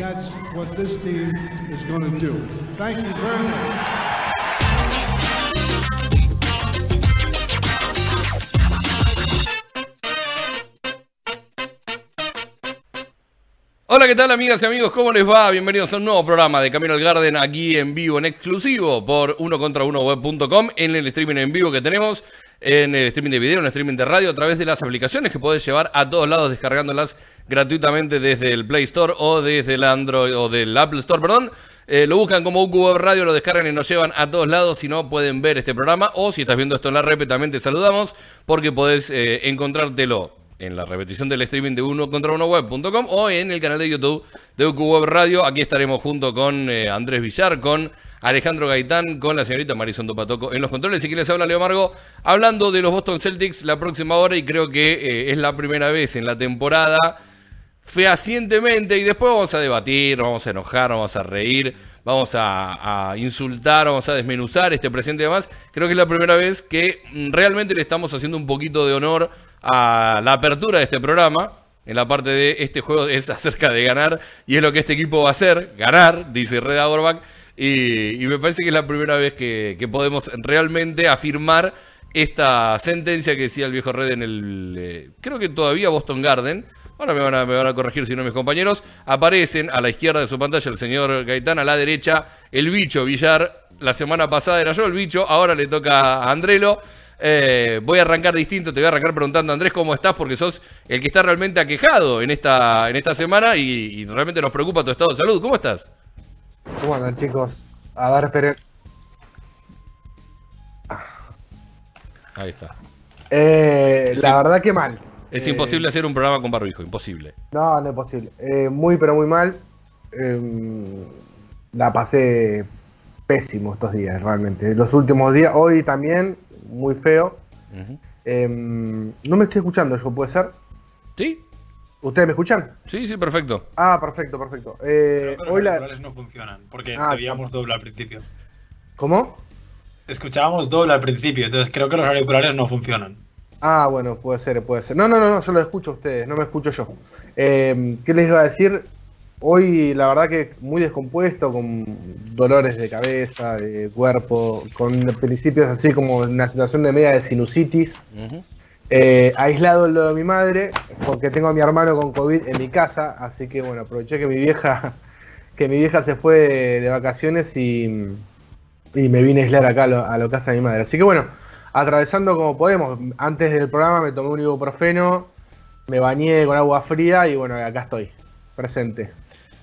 that's what this team is going to do. Thank you very much. Hola, ¿qué tal amigas y amigos? ¿Cómo les va? Bienvenidos a un nuevo programa de Camino al Garden aquí en vivo, en exclusivo por uno contra uno web.com en el streaming en vivo que tenemos, en el streaming de video, en el streaming de radio, a través de las aplicaciones que podés llevar a todos lados descargándolas gratuitamente desde el Play Store o desde el Android o del Apple Store, perdón. Eh, lo buscan como UQ Web Radio, lo descargan y nos llevan a todos lados. Si no, pueden ver este programa. O si estás viendo esto en la rep, también te saludamos porque podés eh, encontrártelo en la repetición del streaming de uno contra uno web.com o en el canal de YouTube de UQ Web Radio. Aquí estaremos junto con eh, Andrés Villar, con Alejandro Gaitán, con la señorita Marisol Topatoco en los controles. Y quien les habla, Leo Margo, hablando de los Boston Celtics la próxima hora. Y creo que eh, es la primera vez en la temporada fehacientemente y después vamos a debatir, vamos a enojar, vamos a reír, vamos a, a, insultar, vamos a desmenuzar este presente y demás. Creo que es la primera vez que mm, realmente le estamos haciendo un poquito de honor a la apertura de este programa. En la parte de este juego es acerca de ganar y es lo que este equipo va a hacer, ganar, dice Red Auerbach. Y, y me parece que es la primera vez que, podemos realmente afirmar esta sentencia que decía el viejo Red en el, eh, creo que todavía Boston Garden, Ahora me van, a, me van, a, corregir si no mis compañeros. Aparecen a la izquierda de su pantalla el señor Gaitán, a la derecha el bicho Villar. La semana pasada era yo el bicho, ahora le toca a Andrelo. Eh, voy a arrancar distinto, te voy a arrancar preguntando, Andrés, ¿cómo estás? Porque sos el que está realmente aquejado en esta, en esta semana y, y realmente nos preocupa tu estado de salud. ¿Cómo estás? ¿Cómo andan, chicos? A ver, esperen. Ahí está. Eh, la verdad que mal. Es eh, imposible hacer un programa con barbijo, imposible. No, no es posible. Eh, muy, pero muy mal. Eh, la pasé pésimo estos días, realmente. Los últimos días, hoy también, muy feo. Uh -huh. no me estoy escuchando, ¿yo puede ser? Sí. ¿Ustedes me escuchan? Sí, sí, perfecto. Ah, perfecto, perfecto. Eh, los hoy auriculares la... no funcionan, porque ah, veíamos doble al principio. ¿Cómo? Escuchábamos doble al principio, entonces creo que los auriculares no funcionan. Ah, bueno, puede ser, puede ser. No, no, no, no yo lo escucho a ustedes, no me escucho yo. Eh, ¿Qué les iba a decir? Hoy, la verdad que muy descompuesto, con dolores de cabeza, de cuerpo, con principios así como una situación de media de sinusitis. Uh -huh. Eh, aislado el lo de mi madre, porque tengo a mi hermano con COVID en mi casa, así que bueno, aproveché que mi vieja, que mi vieja se fue de, de vacaciones y, y, me vine a aislar acá a lo, a lo casa de mi madre. Así que bueno, atravesando como podemos. Antes del programa me tomé un ibuprofeno, me bañé con agua fría y bueno, acá estoy, presente.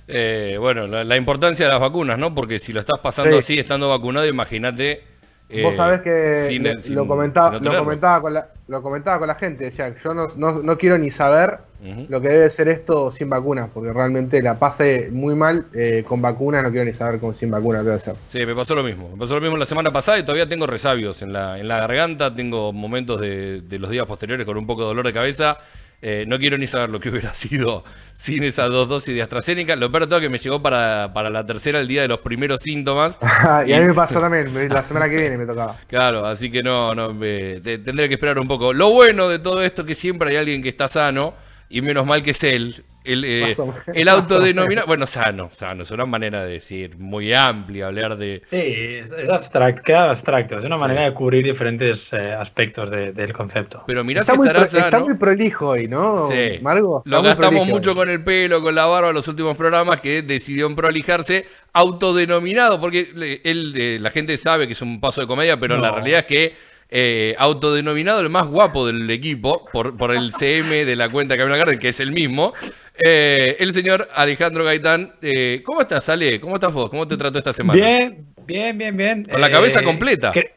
Eh, bueno, la, la, importancia de las vacunas, ¿no? Porque si lo estás pasando sí. así, estando vacunado, imagínate. Eh, Vos sabés que sin, lo, sin, comentaba, lo, comentaba con la, lo comentaba con la gente, decía, yo no, no, no quiero ni saber uh -huh. lo que debe ser esto sin vacunas, porque realmente la pasé muy mal eh, con vacunas, no quiero ni saber con sin vacunas debe ser. Sí, me pasó lo mismo, me pasó lo mismo la semana pasada y todavía tengo resabios en la, en la garganta, tengo momentos de, de los días posteriores con un poco de dolor de cabeza eh, no quiero ni saber lo que hubiera sido sin esas dos dosis de AstraZeneca. Lo peor de todo es que me llegó para, para la tercera el día de los primeros síntomas. y, a mí me pasa también, la semana que viene me tocaba. Claro, así que no, no me, te, tendré que esperar un poco. Lo bueno de todo esto es que siempre hay alguien que está sano y menos mal que es él. El, eh, el autodenominado, bueno, sano, sano, es una manera de decir muy amplia, hablar de... Sí, es, es abstracto, queda abstracto, es una sí. manera de cubrir diferentes eh, aspectos de, del concepto. Pero mirá está si muy estará pro, sano. Está muy prolijo hoy, ¿no, sí. Margo? Lo gastamos mucho con el pelo, con la barba en los últimos programas que decidió prolijarse autodenominado, porque él, eh, la gente sabe que es un paso de comedia, pero no. la realidad es que eh, autodenominado el más guapo del equipo por, por el CM de la cuenta Camino Garden, que es el mismo, eh, el señor Alejandro Gaitán. Eh, ¿Cómo estás, Ale? ¿Cómo estás vos? ¿Cómo te trató esta semana? Bien, bien, bien, bien. Con la cabeza completa. Cre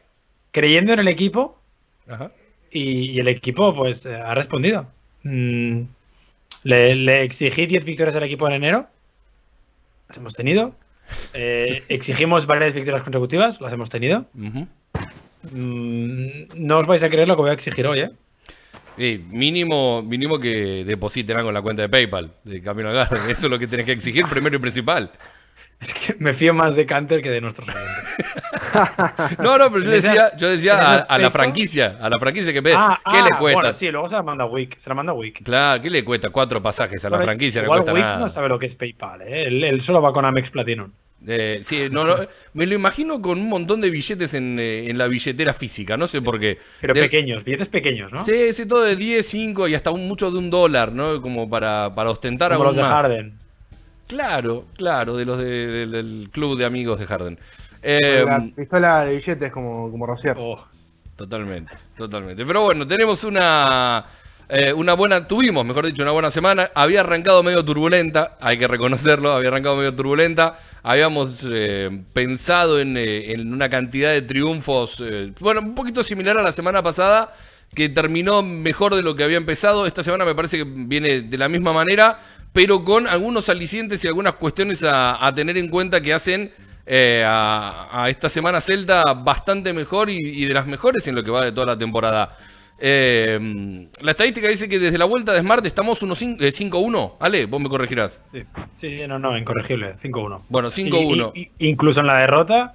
creyendo en el equipo. Ajá. Y, y, el equipo, pues, ha respondido. Mm, le, le, exigí 10 victorias al equipo en enero. Las hemos tenido. Eh, exigimos varias victorias consecutivas, las hemos tenido. Mm, no os vais a creer lo que voy a exigir hoy, ¿eh? Sí, mínimo, mínimo que depositen algo en la cuenta de PayPal de Camino al Garden. Eso es lo que tenés que exigir primero y principal. Es que me fío más de Canter que de nuestros oyentes. No, no, pero yo decía, yo decía a, a la franquicia, a la franquicia que Ah, ¿qué ah, le cuesta? Bueno, sí, luego se la manda Wick. Se la manda Wick. Claro, ¿qué le cuesta? Cuatro pasajes a la franquicia, no le cuesta Wick nada. no sabe lo que es PayPal, ¿eh? Él, él solo va con Amex Platinum. Eh, sí, no, no, me lo imagino con un montón de billetes en, eh, en la billetera física, no sé por qué. Pero De- pequeños, billetes pequeños, ¿no? Sí, sí, todo de 10, 5 y hasta un, mucho de un dólar, ¿no? Como para, para ostentar Como aún los de más. Harden. Claro, claro, de los de- del, del club de amigos de Harden. Eh, la pistola de billetes como, como Rocier. Oh, Totalmente, totalmente. Pero bueno, tenemos una, eh, una buena, tuvimos, mejor dicho, una buena semana. Había arrancado medio turbulenta, hay que reconocerlo, había arrancado medio turbulenta. Habíamos eh, pensado en, eh, en una cantidad de triunfos, eh, bueno, un poquito similar a la semana pasada, que terminó mejor de lo que había empezado. Esta semana me parece que viene de la misma manera, pero con algunos alicientes y algunas cuestiones a, tener en cuenta que hacen eh, a, esta semana Celta bastante mejor y de las mejores en lo que va de toda la temporada. Eh, la estadística dice que desde la vuelta de Smart estamos 1-5 eh, 5-1. Ale, vos me corregirás. sí. sí, no, no, incorregible. 5-1. Bueno, 5-1. Y- y- y- incluso en la derrota,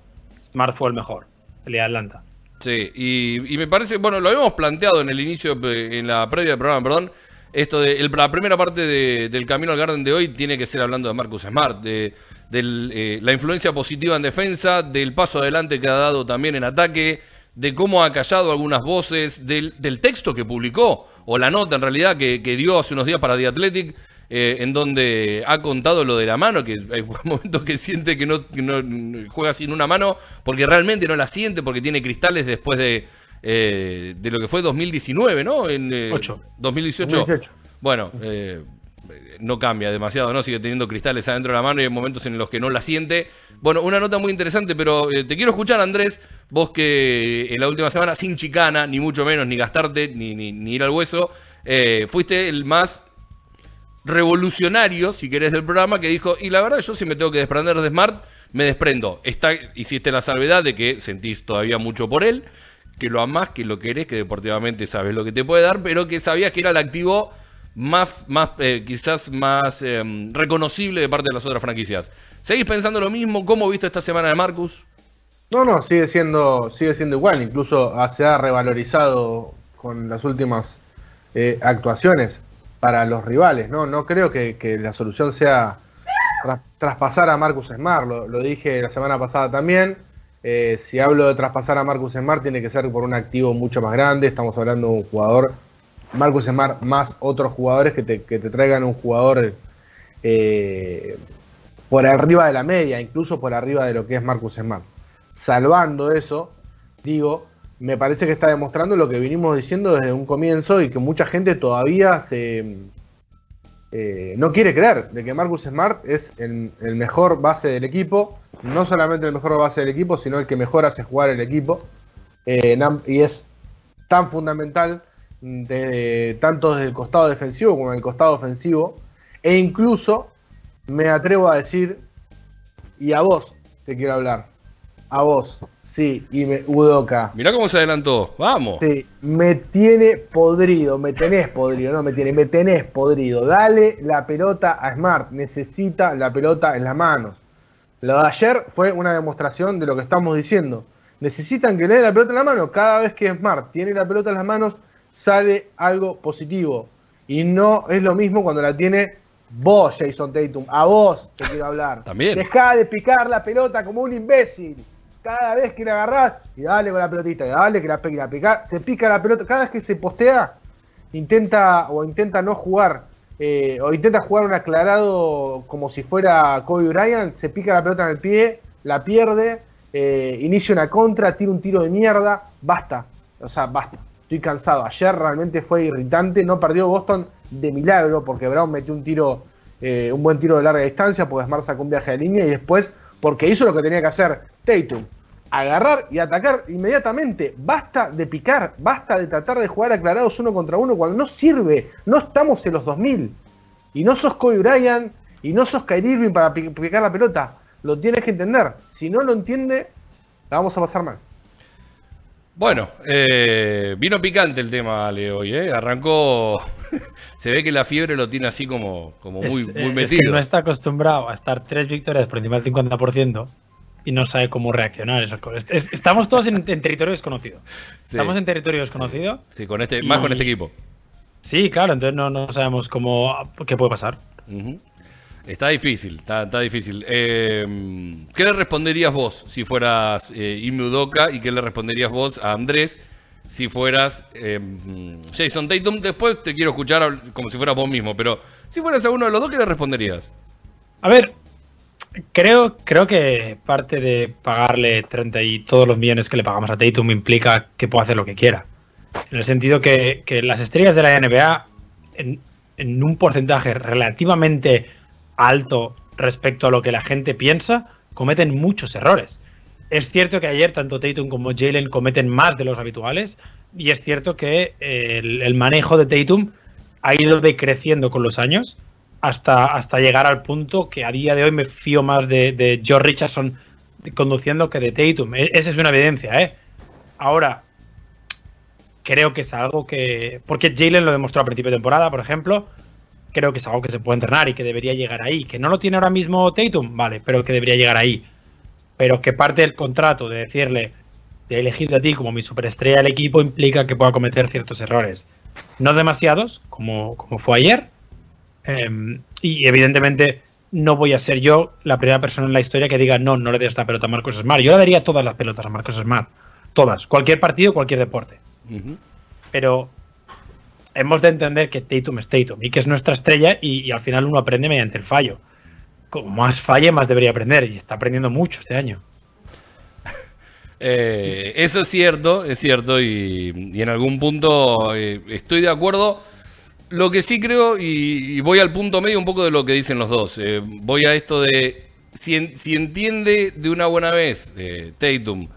Smart fue el mejor. El de Atlanta. Sí, y, y me parece, bueno, lo habíamos planteado en el inicio, eh, en la previa del programa, perdón. Esto de el- la primera parte de- del camino al Garden de hoy tiene que ser hablando de Marcus Smart, de eh, la influencia positiva en defensa, del paso adelante que ha dado también en ataque, de cómo ha callado algunas voces, del, del texto que publicó, o la nota en realidad que, que dio hace unos días para The Athletic, eh, en donde ha contado lo de la mano, que hay momentos que siente que no, que no juega sin una mano, porque realmente no la siente, porque tiene cristales después de, eh, de lo que fue 2019, ¿no? En, eh, Ocho. 2018. 2018. Bueno, eh, no cambia demasiado, ¿no? Sigue teniendo cristales adentro de la mano y hay momentos en los que no la siente. Bueno, una nota muy interesante, pero eh, te quiero escuchar, Andrés, vos que en la última semana, sin chicana, ni mucho menos, ni gastarte, ni, ni, ni ir al hueso, eh, fuiste el más revolucionario, si querés, del programa, que dijo, y la verdad yo si me tengo que desprender de Smart, me desprendo. Está, hiciste la salvedad de que sentís todavía mucho por él, que lo amás, que lo querés, que deportivamente sabes lo que te puede dar, pero que sabías que era el activo más, más eh, quizás más eh, reconocible de parte de las otras franquicias. ¿Seguís pensando lo mismo? ¿Cómo viste esta semana de Marcus? No, no, sigue siendo, sigue siendo igual. Incluso ah, se ha revalorizado con las últimas eh, actuaciones para los rivales. No, no creo que, que la solución sea tras- traspasar a Marcus Smart. Lo, lo dije la semana pasada también. Eh, si hablo de traspasar a Marcus Smart, tiene que ser por un activo mucho más grande. Estamos hablando de un jugador, Marcus Smart más otros jugadores que te, traigan un jugador eh, por arriba de la media, incluso por arriba de lo que es Marcus Smart. Salvando eso, digo, me parece que está demostrando lo que vinimos diciendo desde un comienzo y que mucha gente todavía se eh, no quiere creer de que Marcus Smart es el, mejor base del equipo, no solamente el mejor base del equipo, sino el que mejor hace jugar el equipo. Eh, y es tan fundamental de, tanto desde el costado defensivo como en el costado ofensivo. E incluso me atrevo a decir, y a vos te quiero hablar, a vos, sí, y me, Udoka, Mirá cómo se adelantó. Vamos. Sí, me tiene podrido, me tenés podrido, no me tiene, me tenés podrido. Dale la pelota a Smart, necesita la pelota en las manos. Lo de ayer fue una demostración de lo que estamos diciendo. Necesitan que le den la pelota en la mano. Cada vez que Smart tiene la pelota en las manos, sale algo positivo. Y no es lo mismo cuando la tiene vos, Jason Tatum. A vos te quiero hablar. También. Dejá de picar la pelota como un imbécil. Cada vez que la agarrás, y dale con la pelotita, y dale que la, la pica, se pica la pelota. Cada vez que se postea, intenta o intenta no jugar, eh, o intenta jugar un aclarado como si fuera Kobe Bryant, se pica la pelota en el pie, la pierde, eh, inicia una contra, tira un tiro de mierda, basta. O sea, basta. Estoy cansado. Ayer realmente fue irritante. No perdió Boston de milagro porque Brown metió un tiro, eh, un buen tiro de larga distancia, porque Smart sacó un viaje de línea y después, porque hizo lo que tenía que hacer Tatum, agarrar y atacar inmediatamente. Basta de picar, basta de tratar de jugar aclarados uno contra uno cuando no sirve. No estamos en los 2000. Y no sos Kobe Bryant y no sos Kyrie Irving para pi- picar la pelota. lo tienes que entender. Si no lo entiende, la vamos a pasar mal. Bueno, eh, vino picante el tema, Leo, hoy, ¿eh? Arrancó. Se ve que la fiebre lo tiene así como, como muy, es, muy es metido. que no está acostumbrado a estar tres victorias por encima del 50% y no sabe cómo reaccionar. esas cosas. Es- estamos todos en, en territorio desconocido. Sí. Estamos en territorio desconocido. Sí, con este, más con este equipo. Sí, claro, entonces no, no sabemos cómo qué puede pasar. Ujú. Está difícil, está, difícil. Eh, ¿Qué le responderías vos si fueras eh, y qué le responderías vos a Andrés si fueras eh, Jason Tatum? Después te quiero escuchar como si fueras vos mismo, pero si fueras a uno de los dos, ¿qué le responderías? A ver, creo, creo que parte de pagarle 30 y todos los millones que le pagamos a Tatum implica que pueda hacer lo que quiera. En el sentido que, las estrellas de la NBA, en un porcentaje relativamente alto respecto a lo que la gente piensa, cometen muchos errores. Es cierto que ayer tanto Tatum como Jalen cometen más de los habituales y es cierto que eh, el, manejo de Tatum ha ido decreciendo con los años hasta, hasta llegar al punto que a día de hoy me fío más de, de George Richardson conduciendo que de Tatum. E- Esa es una evidencia, ¿eh? Ahora, creo que es algo que... Porque Jalen lo demostró a principio de temporada, por ejemplo. Creo que es algo que se puede entrenar y que debería llegar ahí. Que no lo tiene ahora mismo Tatum, vale, pero que debería llegar ahí. Pero que parte del contrato de decirle, de elegirte a ti como mi superestrella del equipo, implica que pueda cometer ciertos errores. No demasiados, como, como fue ayer. Eh, y evidentemente no voy a ser yo la primera persona en la historia que diga no, no le des esta pelota a Marcos Smart. Yo le daría todas las pelotas a Marcos Smart. Todas. Cualquier partido, cualquier deporte. Pero hemos de entender que Tatum es Tatum y que es nuestra estrella y, al final uno aprende mediante el fallo. Como más falle, más debería aprender y está aprendiendo mucho este año. Eh, eso es cierto, es cierto, y, en algún punto eh, estoy de acuerdo. Lo que sí creo, y, voy al punto medio un poco de lo que dicen los dos, eh, voy a esto de, si, en- si entiende de una buena vez Tatum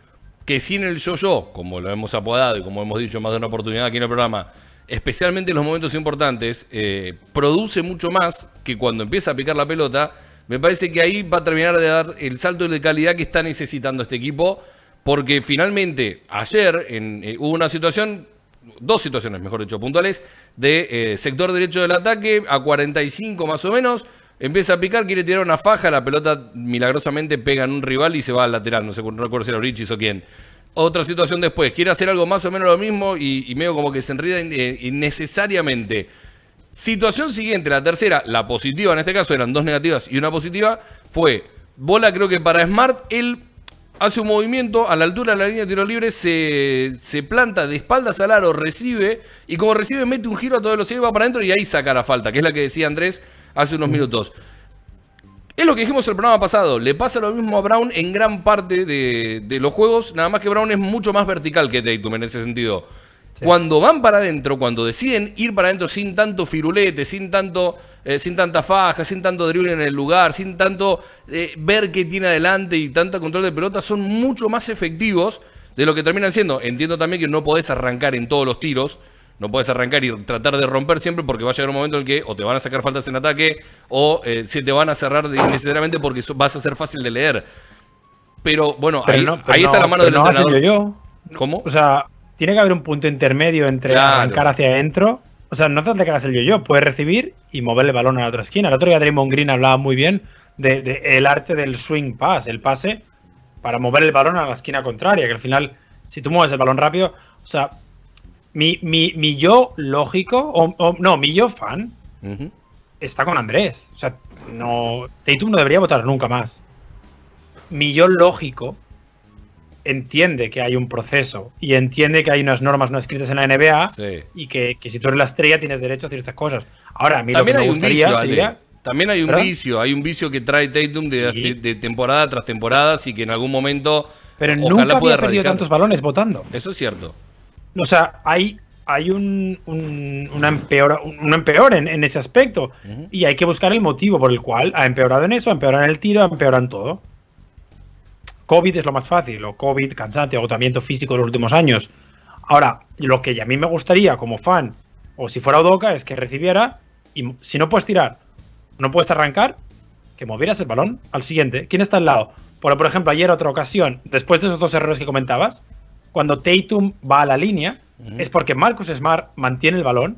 que sin el yo-yo, como lo hemos apodado y como hemos dicho más de una oportunidad aquí en el programa, especialmente en los momentos importantes, eh, produce mucho más que cuando empieza a picar la pelota, me parece que ahí va a terminar de dar el salto de calidad que está necesitando este equipo, porque finalmente ayer en, eh, hubo una situación, dos situaciones, mejor dicho, puntuales, de eh, sector derecho del ataque a 45 más o menos. Empieza a picar, quiere tirar una faja, la pelota milagrosamente pega en un rival y se va al lateral. No sé, no recuerdo si era Brichis o quién. Otra situación después, quiere hacer algo más o menos lo mismo y, y medio como que se enreda eh, innecesariamente. Situación siguiente, la tercera, la positiva en este caso, eran dos negativas y una positiva, fue bola creo que para Smart, él hace un movimiento a la altura de la línea de tiro libre, se, se planta de espaldas al aro, recibe, y como recibe mete un giro a toda velocidad y va para adentro y ahí saca la falta, que es la que decía Andrés hace unos minutos. Es lo que dijimos el programa pasado, le pasa lo mismo a Brown en gran parte de, de los juegos, nada más que Brown es mucho más vertical que Tatum en ese sentido. Cuando van para adentro, cuando deciden ir para adentro sin tanto firulete, sin tanto, eh, sin tanta faja, sin tanto drible en el lugar, sin tanto eh, ver qué tiene adelante y tanto control de pelota, son mucho más efectivos de lo que terminan siendo. Entiendo también que no podés arrancar en todos los tiros, no podés arrancar y tratar de romper siempre porque va a llegar un momento en el que o te van a sacar faltas en ataque o eh, se te van a cerrar de- innecesariamente porque vas a ser fácil de leer. Pero bueno, Pero ahí, no- pero ahí está la mano del no entrenador. yo-yo. ¿Cómo? O sea, tiene que haber un punto intermedio entre Claro. arrancar hacia adentro. O sea, no hace falta que hagas el yo-yo, puedes recibir y mover el balón a la otra esquina. El otro día Draymond Green hablaba muy bien de, de el arte del swing pass, el pase para mover el balón a la esquina contraria, que al final, si tú mueves el balón rápido, o sea, mi, mi, mi yo lógico, o, o- no, mi yo fan, está con Andrés. O sea, no. Tatum no debería votar nunca más. Mi yo lógico entiende que hay un proceso y entiende que hay unas normas no escritas en la NBA Sí. y que, que si tú eres la estrella tienes derecho a ciertas cosas. Ahora, a mí También lo que hay me un gustaría vicio, Ale. sería- También hay un ¿Perdón? vicio, hay un vicio que trae Tatum de, Sí. de- de temporada tras temporada, así que en algún momento Pero ojalá nunca pueda había perdido tantos balones votando. Eso es cierto. O sea, hay, hay un, un, una empeora, un empeor en, en ese aspecto. Y hay que buscar el motivo por el cual ha empeorado en eso, ha empeorado en el tiro, ha empeorado en todo. COVID es lo más fácil, o COVID, cansancio, agotamiento físico de los últimos años. Ahora, lo que a mí me gustaría como fan, o si fuera Odoka, es que recibiera, y si no puedes tirar, no puedes arrancar, que movieras el balón al siguiente. ¿Quién está al lado? Por, por ejemplo, ayer otra ocasión, después de esos dos errores que comentabas, cuando Tatum va a la línea, es porque Marcus Smart mantiene el balón,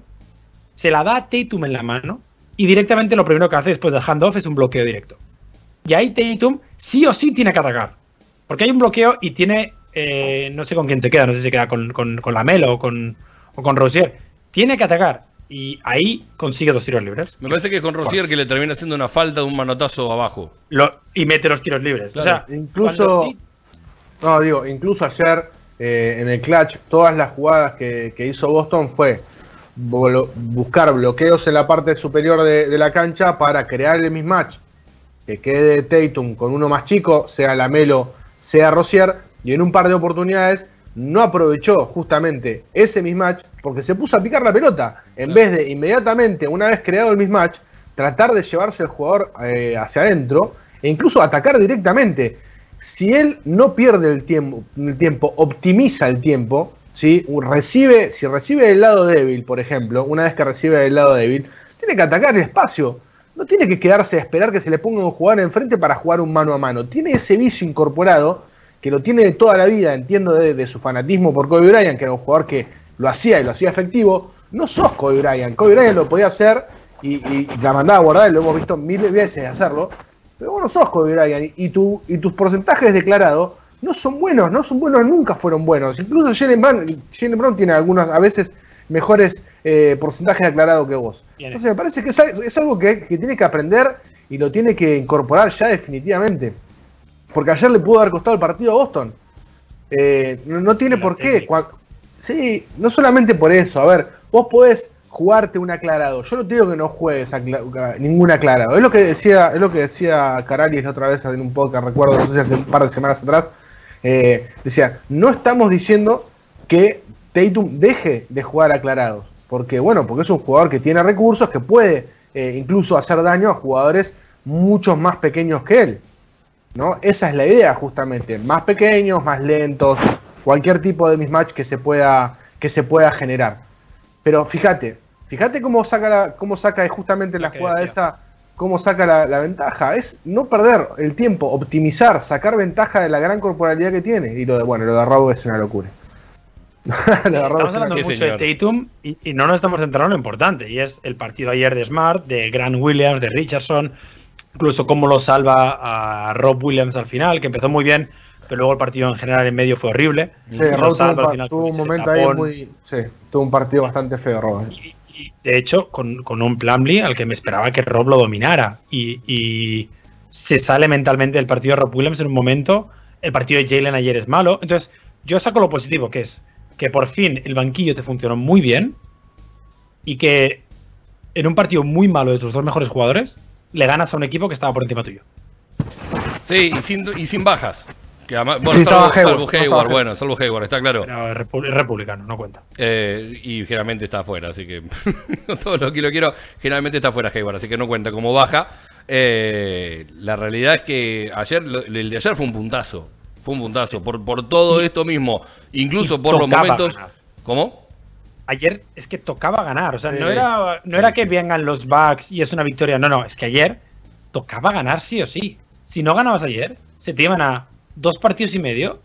se la da a Tatum en la mano y directamente lo primero que hace después del handoff es un bloqueo directo. Y ahí Tatum sí o sí tiene que atacar. Porque hay un bloqueo y tiene, eh, no sé con quién se queda, no sé si se queda con, con, con Lamelo o con, o con Rosier. Tiene que atacar y ahí consigue dos tiros libres. Me parece que es con Rosier que le termina haciendo una falta de un manotazo abajo. Lo- y mete los tiros libres. O sea, Incluso, cuando- no digo, incluso ayer eh, en el clutch, todas las jugadas que, que hizo Boston fue buscar bloqueos en la parte superior de, de la cancha para crear el mismatch. Que quede Tatum con uno más chico, sea Lamelo, sea Rosier, y en un par de oportunidades no aprovechó justamente ese mismatch porque se puso a picar la pelota. En vez de inmediatamente, una vez creado el mismatch, tratar de llevarse el jugador eh, hacia adentro e incluso atacar directamente. Si él no pierde el tiempo, el tiempo optimiza el tiempo, ¿sí? recibe, si recibe del lado débil, por ejemplo, una vez que recibe del lado débil, tiene que atacar el espacio. No tiene que quedarse a esperar que se le ponga un jugador enfrente para jugar un mano a mano. Tiene ese vicio incorporado que lo tiene de toda la vida, entiendo de, su fanatismo por Kobe Bryant, que era un jugador que lo hacía y lo hacía efectivo. No sos Kobe Bryant. Kobe Bryant lo podía hacer y, y la mandaba a guardar, y lo hemos visto mil veces hacerlo. Pero vos no sos Kobe Bryant y, tu, y tus porcentajes declarados no son buenos, no son buenos, nunca fueron buenos. Incluso Jalen Brown, Jalen Brown tiene algunos, a veces, mejores eh, porcentajes declarados que vos. Entonces me parece que es, al- es algo que, que tiene que aprender y lo tiene que incorporar ya definitivamente. Porque ayer le pudo haber costado el partido a Boston. Eh, no, no tiene por qué. Sí, no solamente por eso. A ver, vos podés jugarte un aclarado. Yo no te digo que no juegues ningún aclarado. Es lo que decía, es lo que decía Caralis otra vez en un podcast, recuerdo, no sé si hace un par de semanas atrás. Eh, decía, no estamos diciendo que Tatum deje de jugar aclarados. Porque, bueno, porque es un jugador que tiene recursos, que puede eh, incluso hacer daño a jugadores muchos más pequeños que él. ¿no? Esa es la idea, justamente. Más pequeños, más lentos, cualquier tipo de mismatch que se pueda, que se pueda generar. Pero fíjate, fíjate cómo saca, la- cómo saca justamente la jugada decía. esa, cómo saca la, la ventaja. Es no perder el tiempo, optimizar, sacar ventaja de la gran corporalidad que tiene. Y lo de, bueno, lo de Robo es una locura. Lo de Robo Estamos es una hablando Sí, mucho señor. de Tatum y, y no nos estamos centrando en lo importante, y es el partido ayer de Smart, de Grant Williams, de Richardson, incluso cómo lo salva a Rob Williams al final, que empezó muy bien, pero luego el partido en general en medio fue horrible. Sí, Lo Robo tuvo, salva un al pa- final tuvo un momento ahí muy. Sí, tuvo un partido bastante feo, Robo. Y, de hecho, con, con un Plumlee al que me esperaba que Rob lo dominara. Y, y se sale mentalmente del partido de Rob Williams en un momento. El partido de Jalen ayer es malo. Entonces, yo saco lo positivo, que es que por fin el banquillo te funcionó muy bien. Y que en un partido muy malo de tus dos mejores jugadores, le ganas a un equipo que estaba por encima tuyo. Sí, y sin, y sin bajas. Que además- bueno, Sí, salvo, Hayward, salvo no bueno, salvo Hayward, está claro. Pero es repu- es republicano, no cuenta. Eh, y generalmente está afuera, así que todo lo que lo quiero, generalmente está afuera Hayward, así que no cuenta como baja. Eh, la realidad es que ayer, el de ayer fue un puntazo, fue un puntazo, por, por todo esto mismo, incluso y por los momentos... ganar. ¿Cómo? ayer es que tocaba ganar. O sea, no era, no Sí, era que vengan los Bucks y es una victoria. No, no, es que ayer tocaba ganar sí o sí. Si no ganabas ayer, se te iban a dos partidos y medio.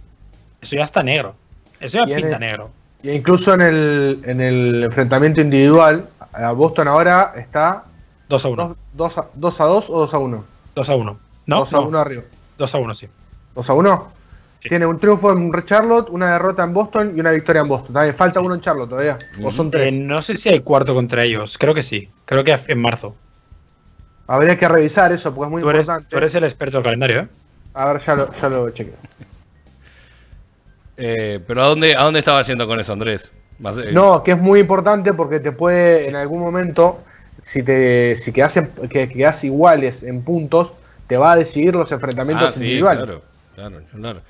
Eso ya está negro. Eso ya Tiene- pinta negro. E incluso en el, en el enfrentamiento individual, a Boston ahora está 2 a 1. 2 a 2 a 2 o 2 a 1. 2 a 1. No, 2 a 1 arriba. 2 a 1, sí. 2 a 1. Sí. Tiene un triunfo en Charlotte, una derrota en Boston y una victoria en Boston. También falta uno en Charlotte todavía. O son Eh, tres. no sé si hay cuarto contra ellos. Creo que sí. Creo que en marzo. Habría que revisar eso porque es muy Tú eres, importante. tú eres el experto del calendario, ¿eh? A ver, ya lo, ya lo chequeo. Eh, pero ¿a dónde, ¿a dónde estaba yendo con eso, Andrés? Más, eh, No, que es muy importante porque te puede Sí. en algún momento, si te si quedas, en- que quedas iguales en puntos, te va a decidir los enfrentamientos Ah, sí, individuales. claro, claro, claro.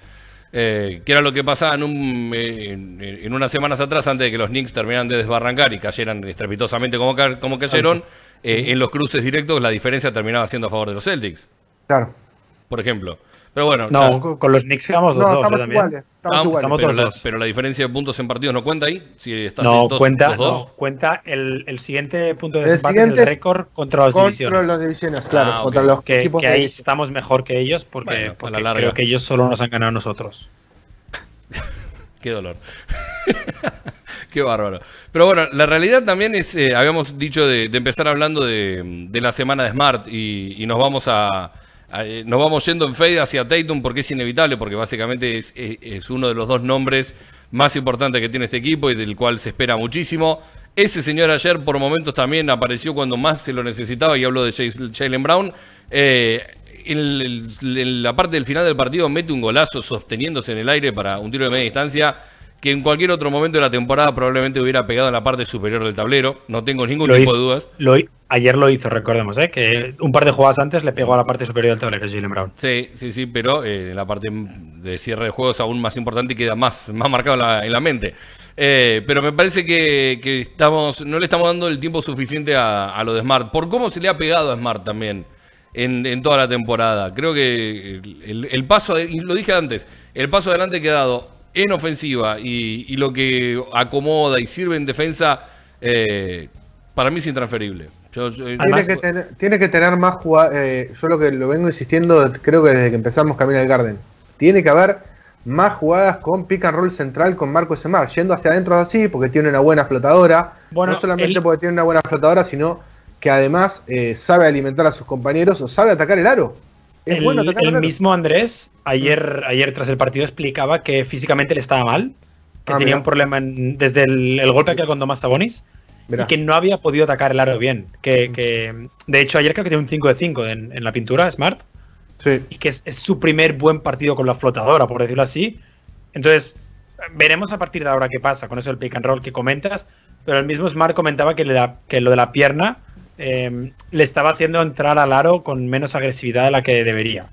Eh, que era lo que pasaba en, un, eh, en, en unas semanas atrás, antes de que los Knicks terminaran de desbarrancar y cayeran estrepitosamente como, ca- como cayeron, en los cruces directos la diferencia terminaba siendo a favor de los Celtics, Claro. por ejemplo. Pero bueno, No, ya- con- con los Knicks quedamos No, 2-2 eh, estamos también. iguales. Estamos Ah, iguales. estamos pero, todos la, dos. pero la diferencia de puntos en partidos no cuenta ahí. Si estás No, en dos- cuenta, dos, dos. no, cuenta el, el siguiente punto de desempate el es récord contra las Contra divisiones. las divisiones, claro. Ah, ok. Contra los Que, equipos que ahí división. estamos mejor que ellos porque, Bueno, a la porque larga. creo que ellos solo nos han ganado a nosotros. Qué dolor. Qué bárbaro. Pero bueno, la realidad también es, eh, habíamos dicho de, de empezar hablando de, de la semana de Smart y, y nos vamos a- eh, nos vamos yendo en fade hacia Tatum porque es inevitable, porque básicamente es, es- uno de los dos nombres más importantes que tiene este equipo y del cual se espera muchísimo. Ese señor ayer por momentos también apareció cuando más se lo necesitaba y hablo de Jalen Brown. Eh, en la parte del final del partido mete un golazo sosteniéndose en el aire para un tiro de media distancia que en cualquier otro momento de la temporada probablemente hubiera pegado en la parte superior del tablero. No tengo ningún Lo tipo hizo- de dudas. lo ayer lo hizo, recordemos, ¿eh? que un par de jugadas antes le pegó a la parte superior del tablero Jalen Brown. Sí, sí, sí, pero eh, la parte de cierre de juego es aún más importante y queda más, más marcado en la, en la mente. Eh, pero me parece que, que estamos, no le estamos dando el tiempo suficiente a, a lo de Smart. Por cómo se le ha pegado a Smart también en, en toda la temporada. Creo que el, el- paso, y lo dije antes, el paso adelante que ha dado en ofensiva y, y lo que acomoda y sirve en defensa, eh, para mí es intransferible. Yo- tiene, que tener, tiene que tener más jugadas. yo lo que lo vengo insistiendo, creo que desde que empezamos Camino al Garden. Tiene que haber más jugadas con pick and roll central con Marco Semar, yendo hacia adentro así, porque tiene una buena flotadora. Bueno, no solamente porque tiene una buena flotadora, sino que además eh, sabe alimentar a sus compañeros o sabe atacar el aro. Es el, bueno mismo Andrés ayer, ayer tras el partido explicaba que físicamente le estaba mal, que Ah, tenía mira. un problema en- desde el, el golpe que con Tomás Sabonis Mirá. y que no había podido atacar el aro bien. Que, que- de hecho, ayer creo que tiene un 5 de 5 en, en la pintura, Smart, Sí. y que es, es su primer buen partido con la flotadora, por decirlo así. Entonces, veremos a partir de ahora qué pasa con eso del pick and roll que comentas, pero el mismo Smart comentaba que, le da- que lo de la pierna eh, le estaba haciendo entrar al aro con menos agresividad de la que debería.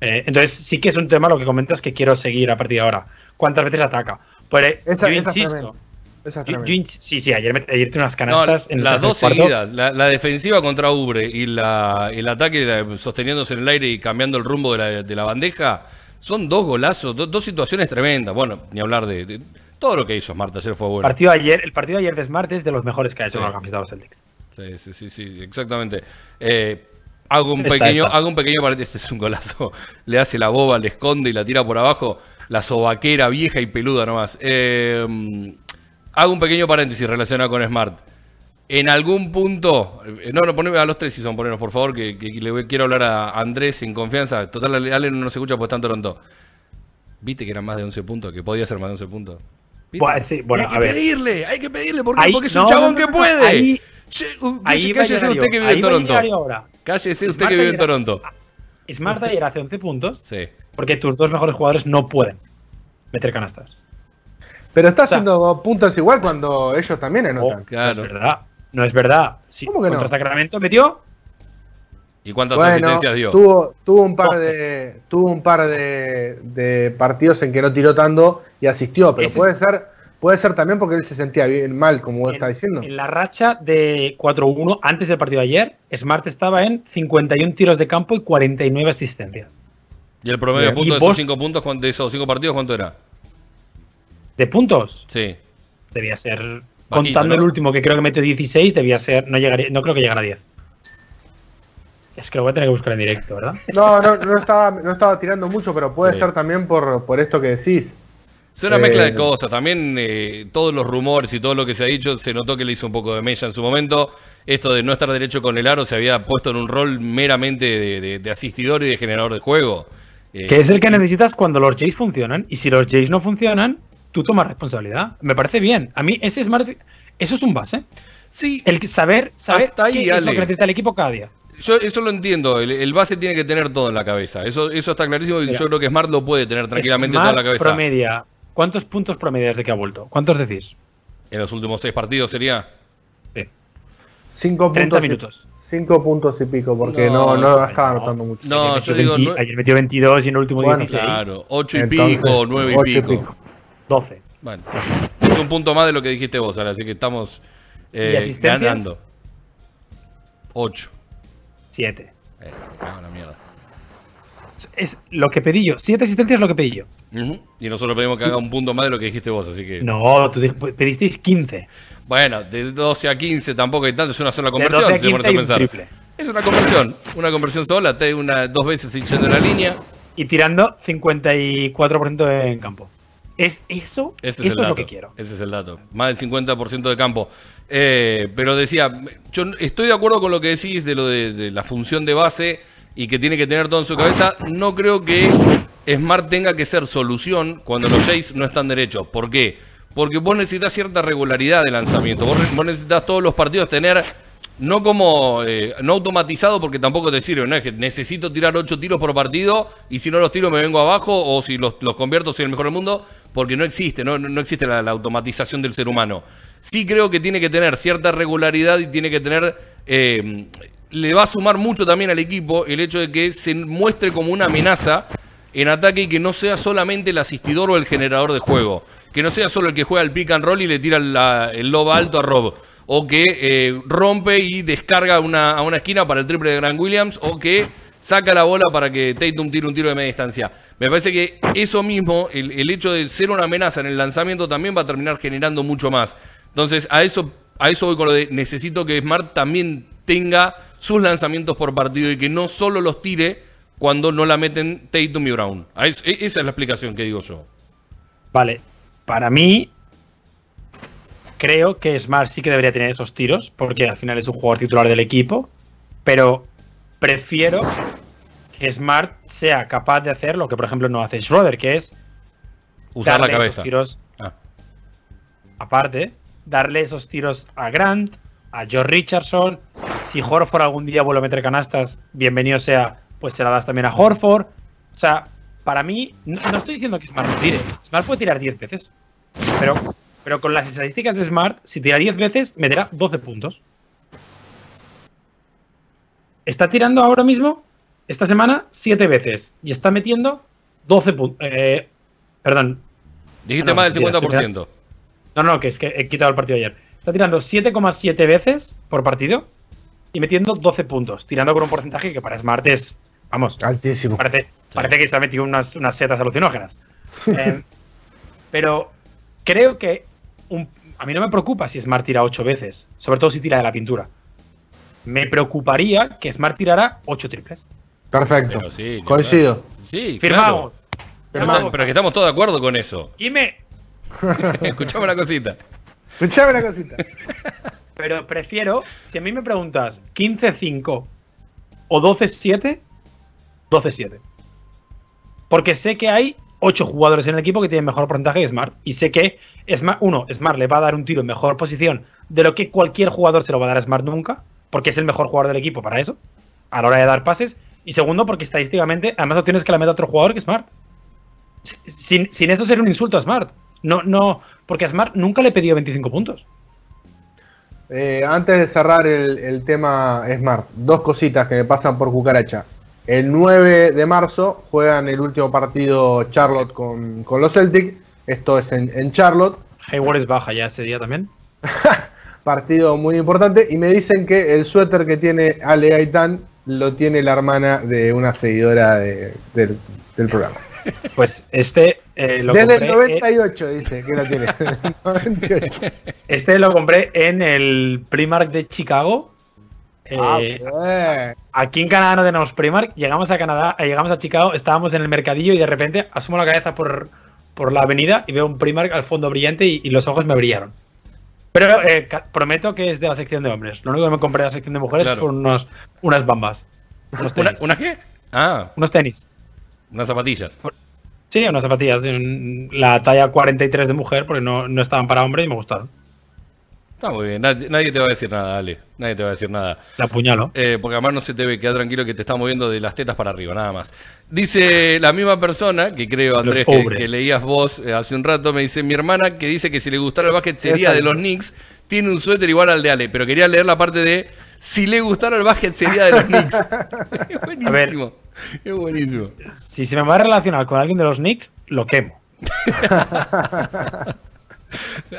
Eh, entonces, sí que es un tema lo que comentas que quiero seguir a partir de ahora. ¿Cuántas veces ataca? Pues eh, Esa- yo insisto. Esa yo- yo sí, sí, ayer, met- ayer tiene unas No, canastas en el las dos cuarto. seguidas, la, la defensiva contra Ubre y la, el ataque la- sosteniéndose en el aire y cambiando el rumbo de la, de la bandeja, son dos golazos, do- dos situaciones tremendas. Bueno, ni hablar de, de- todo lo que hizo Smart ayer fue bueno. Partido ayer, el partido de ayer de Smart es de los mejores que ha hecho Sí. con la camiseta de los Celtics. Sí, sí, sí, sí, exactamente. Eh, hago un Esta, pequeño, esta. hago un pequeño paréntesis, este es un golazo. Le hace la boba, le esconde y la tira por abajo. La sobaquera vieja y peluda nomás. Eh, hago un pequeño paréntesis relacionado con Smart. En algún punto, eh, no, no, poneme a los tres si son ponernos, por favor, que, que le voy- quiero hablar a Andrés en confianza. Total, Ale no se escucha porque está en Toronto. ¿Viste que eran más de 11 puntos? Que podía ser más de 11 puntos. ¿Viste? Bueno, sí, bueno, hay que a ver. pedirle, hay que pedirle. ¿Por qué? Ahí- porque es no, un chabón no, no, que puede. ahí- Che, uh, Ahí cállese usted que vive ahí en Toronto. ahora. Cállese usted Smart que vive en Toronto. Smart ayer hace 11 puntos Sí. porque tus dos mejores jugadores no pueden meter canastas. Pero está O sea- haciendo puntos igual cuando ellos también Oh, anotan. Claro. No es verdad. No es verdad. Sí, ¿Cómo que no? contra Sacramento metió. ¿Y cuántas Bueno, asistencias dio? tuvo, tuvo un par de tuvo un par de, de partidos en que no tiró tanto y asistió, pero Ese puede es- ser puede ser también porque él se sentía bien mal, como vos En, está diciendo. en la racha de 4-1 antes del partido de ayer, Smart estaba en 51 tiros de campo y 49 asistencias. ¿Y el promedio de puntos de esos vos- cinco puntos, cuán- de esos cinco partidos, cuánto era? De puntos, Sí. debía ser. contando ¿no? el último, que creo que metió 16, debía ser. No, llegaría, no creo que llegara a 10. Es que lo voy a tener que buscar en directo, ¿verdad? No, no, no estaba, no estaba tirando mucho, pero puede Sí. ser también por, por esto que decís. Es una Eh, mezcla de cosas. También eh, todos los rumores y todo lo que se ha dicho, se notó que le hizo un poco de mella en su momento. Esto de no estar derecho con el aro se había puesto en un rol meramente de, de- de asistidor y de generador de juego. Eh, Que es el que necesitas cuando los Jays funcionan. Y si los Jays no funcionan, tú tomas responsabilidad. Me parece bien. A mí ese Smart. Eso es un base. Sí, El saber, saber Hasta ahí, qué es lo que necesita el equipo cada día. yo eso lo entiendo. El, el base tiene que tener todo en la cabeza. Eso, eso está clarísimo y Mira. yo creo que Smart lo puede tener tranquilamente Smart todo en la cabeza. promedia. ¿Cuántos puntos promedia desde que ha vuelto? ¿Cuántos decís? En los últimos seis partidos sería. Sí. Cinco 30 puntos minutos. cinco puntos y pico, porque No, no, no, no, estaba no. anotando mucho. No, ayer, yo metió digo 20 nue- ayer metió 22 y en el último Bueno, 16. Claro, ocho y Entonces, pico, nueve y pico. 12. Bueno, es un punto más de lo que dijiste vos, Ale, así que estamos eh, ¿Y asistencias? ganando. 8. 7. Eh, cago en la mierda. Es lo que pedí yo. Siete asistencias es lo que pedí yo. Y nosotros pedimos que haga un punto más de lo que dijiste vos, así que. No, tú di- pedisteis 15. Bueno, de 12 a 15 tampoco hay tanto, es una sola De conversión, 12 a si te pones 15 a pensar. triple. Es una conversión, una conversión sola, te una, dos veces hinchando la línea. Y tirando 54% en campo. Es eso, Ese eso es, es, el dato. lo que quiero. Ese es el dato. Más del 50% de campo. Eh, pero decía, yo estoy de acuerdo con lo que decís de lo de, de la función de base y que tiene que tener todo en su cabeza. No creo que Smart tenga que ser solución cuando los Jays no están derechos. ¿Por qué? Porque vos necesitas cierta regularidad de lanzamiento. Vos, necesitas todos los partidos tener no como, eh, no automatizado porque tampoco te sirve, no es que necesito tirar 8 tiros por partido y si no los tiro me vengo abajo o si los, los convierto soy el mejor del mundo, porque no existe, no, no existe la, la automatización del ser humano. Sí creo que tiene que tener cierta regularidad y tiene que tener, eh, le va a sumar mucho también al equipo el hecho de que se muestre como una amenaza en ataque y que no sea solamente el asistidor o el generador de juego. Que no sea solo el que juega el pick and roll y le tira el lob alto a Rob. O que eh, rompe y descarga una, a una esquina para el triple de Grant Williams. O que saca la bola para que Tatum tire un tiro de media distancia. Me parece que eso mismo, el, el hecho de ser una amenaza en el lanzamiento, también va a terminar generando mucho más. Entonces, a eso, a eso voy con lo de necesito que Smart también tenga sus lanzamientos por partido y que no solo los tire cuando no la meten Tatum y Brown. A eso- e- esa es la explicación que digo yo. Vale, para mí, creo que Smart sí que debería tener esos tiros, porque al final es un jugador titular del equipo, pero prefiero que Smart sea capaz de hacer lo que, por ejemplo, no hace Schroeder, que es Usar la esos cabeza. tiros Ah, aparte, darle esos tiros a Grant, a George Richardson. Si Horford algún día vuelve a meter canastas, bienvenido sea, pues se la das también a Horford. O sea, para mí, no, no estoy diciendo que Smart no tire. Smart puede tirar 10 veces. Pero, pero con las estadísticas de Smart, si tira 10 veces, meterá 12 puntos. Está tirando ahora mismo, esta semana, 7 veces. Y está metiendo 12 puntos. Eh, perdón, dijiste Ah, no, más del mentira, 50%. no, no, que es que he quitado el partido ayer. Está tirando 7,7 veces por partido y metiendo 12 puntos, tirando con un porcentaje que para Smart es, vamos, Altísimo. parece, parece que se ha metido unas, unas setas alucinógenas. Eh, pero creo que un- a mí no me preocupa si Smart tira 8 veces, sobre todo si tira de la pintura. Me preocuparía que Smart tirara 8 triples. Perfecto. Sí, Coincido. Sí, Firmamos. claro. Firmamos. Pero es que estamos todos de acuerdo con eso. Y me, Escuchame una cosita. Escuchame una cosita. Pero prefiero, si a mí me preguntas 15-5 o 12-7, 12-7. Porque sé que hay 8 jugadores en el equipo que tienen mejor porcentaje que Smart. Y sé que, Smart, uno, Smart le va a dar un tiro en mejor posición de lo que cualquier jugador se lo va a dar a Smart nunca. Porque es el mejor jugador del equipo para eso, a la hora de dar pases. Y segundo, porque estadísticamente, además opciones que la meta otro jugador que Smart. Sin, sin eso sería un insulto a Smart. No, no, porque a Smart nunca le he pedido 25 puntos. Eh, antes de cerrar el, el tema Smart, dos cositas que me pasan por cucaracha. El 9 de marzo juegan el último partido Charlotte con, con los Celtics. Esto es en, en Charlotte. Hayward es baja ya ese día también. Partido muy importante. Y me dicen que el suéter que tiene Ale Gaitán lo tiene la hermana de una seguidora de- del programa. Pues este eh, lo Desde el compré, 98 dice que lo tiene. 98. este lo compré en el Primark de Chicago. Eh, Ah, bien. aquí en Canadá no tenemos Primark. Llegamos a Canadá, eh, llegamos a Chicago, estábamos en el mercadillo y de repente asomo la cabeza por, por la avenida y veo un Primark al fondo brillante y, y los ojos me brillaron. Pero eh, prometo que es de la sección de hombres. Lo único que me compré de la sección de mujeres Claro. fueron unos, unas bambas. Unos ¿Una, tenis. ¿Una qué? Ah, Unos tenis. unas zapatillas. Sí, unas zapatillas. La talla 43 de mujer, porque no, no estaban para hombre y me gustaron. Está muy bien. Nadie, nadie te va a decir nada, Ale. Nadie te va a decir nada. La apuñalo. Eh, porque además no se te ve, queda tranquilo que te está moviendo de las tetas para arriba, nada más. Dice la misma persona, que creo, Andrés, que, que leías vos eh, hace un rato, me dice, mi hermana que dice que si le gustara el básquet sería de los Knicks, tiene un suéter igual al de Ale, pero quería leer la parte de, si le gustara el básquet sería de los Knicks. es buenísimo. Es buenísimo. Si se me va a relacionar con alguien de los Knicks, lo quemo.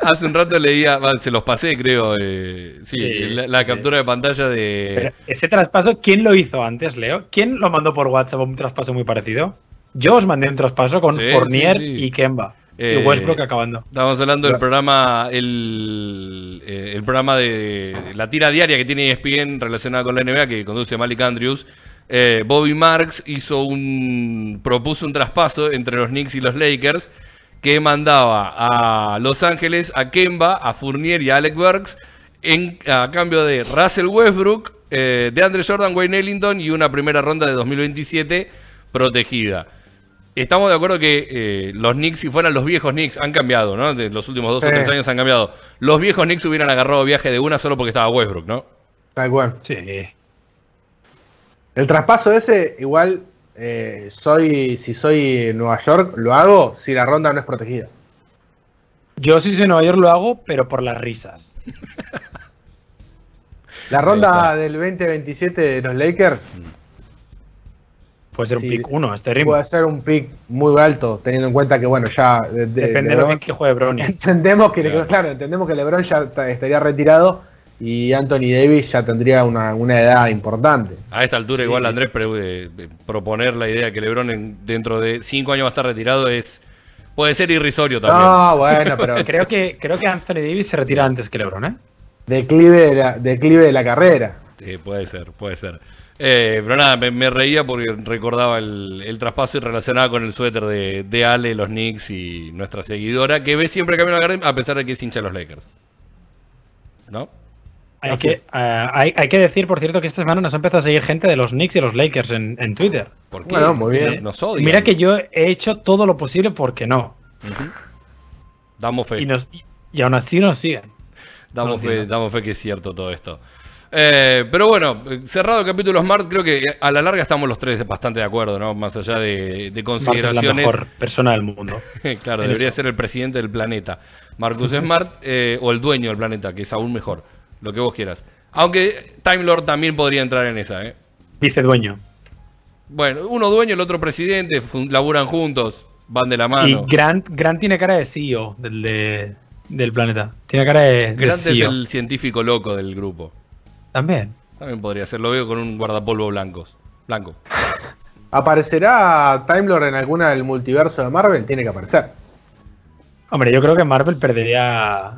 Hace un rato leía, se los pasé, creo. eh, sí, Sí, la, la sí, captura de pantalla de. Pero ese traspaso, ¿quién lo hizo antes, Leo? ¿Quién lo mandó por WhatsApp un traspaso muy parecido? Yo os mandé un traspaso con Fournier y Kemba. Eh, y Westbrook acabando. Estamos hablando del programa, el, eh, el programa de la tira diaria que tiene ESPN relacionada con la NBA que conduce Malik Andrews. Eh, Bobby Marks hizo un propuso un traspaso entre los Knicks y los Lakers que mandaba a Los Ángeles a Kemba, a Fournier y a Alec Burks en, a cambio de Russell Westbrook, eh, de Andre Jordan, Wayne Ellington y una primera ronda de 2027 protegida. Estamos de acuerdo que eh, los Knicks, si fueran los viejos Knicks, han cambiado, ¿no? De los últimos dos o Sí. tres años han cambiado. Los viejos Knicks hubieran agarrado viaje de una solo porque estaba Westbrook, ¿no? Tal cual. Sí. El traspaso ese, igual, eh, soy, si soy Nueva York, lo hago si la ronda no es protegida. Yo si soy Nueva York lo hago, pero por las risas. La ronda del 2027 de los Lakers Puede ser un pick 1, este ritmo. puede ser un pick muy alto, teniendo en cuenta que, bueno, ya de- de- Depende de lo bien que juegue Brony. entendemos que, Claro. claro. entendemos que LeBron ya ta- estaría retirado y Anthony Davis ya tendría una, una edad importante. A esta altura, igual Andrés, eh, eh, proponer la idea que LeBron en- dentro de cinco años va a estar retirado es puede ser irrisorio también. No, bueno, pero Creo que, creo que Anthony Davis se retira antes que LeBron, ¿eh? declive de la, declive de la carrera. Sí, puede ser, puede ser. Eh, pero nada, me, me reía porque recordaba el, el traspaso y relacionaba con el suéter de, de Ale, los Knicks y nuestra seguidora, que ve siempre Camino al Garden a pesar de que es hincha de los Lakers. ¿No? Hay que, eh, hay, hay que decir, por cierto, que esta semana nos ha empezado a seguir gente de los Knicks y los Lakers en, en Twitter. ¿Por qué? Bueno, muy bien. Nos odian. Mira que yo he hecho todo lo posible porque no. Damos fe. Y, nos, y aún así nos siguen. Damos fe, damos fe que es cierto todo esto. Eh, pero bueno, cerrado el capítulo Smart, creo que a la larga estamos los tres bastante de acuerdo, ¿no? Más allá de, de Bart es la consideraciones. mejor persona del mundo. claro, en debería eso. ser el presidente del planeta. Marcus Smart eh, o el dueño del planeta, que es aún mejor. Lo que vos quieras. Aunque Time Lord también podría entrar en esa, ¿eh? Dice dueño. Bueno, uno dueño, el otro presidente, laburan juntos, van de la Y mano. Grant, Grant tiene cara de CEO del, de- del planeta. Tiene cara de, de Grant es CEO. el científico loco del grupo. También. También podría ser, lo veo con un guardapolvo blancos. Blanco. ¿Aparecerá Time Lord en alguna del multiverso de Marvel? Tiene que aparecer. Hombre, yo creo que Marvel perdería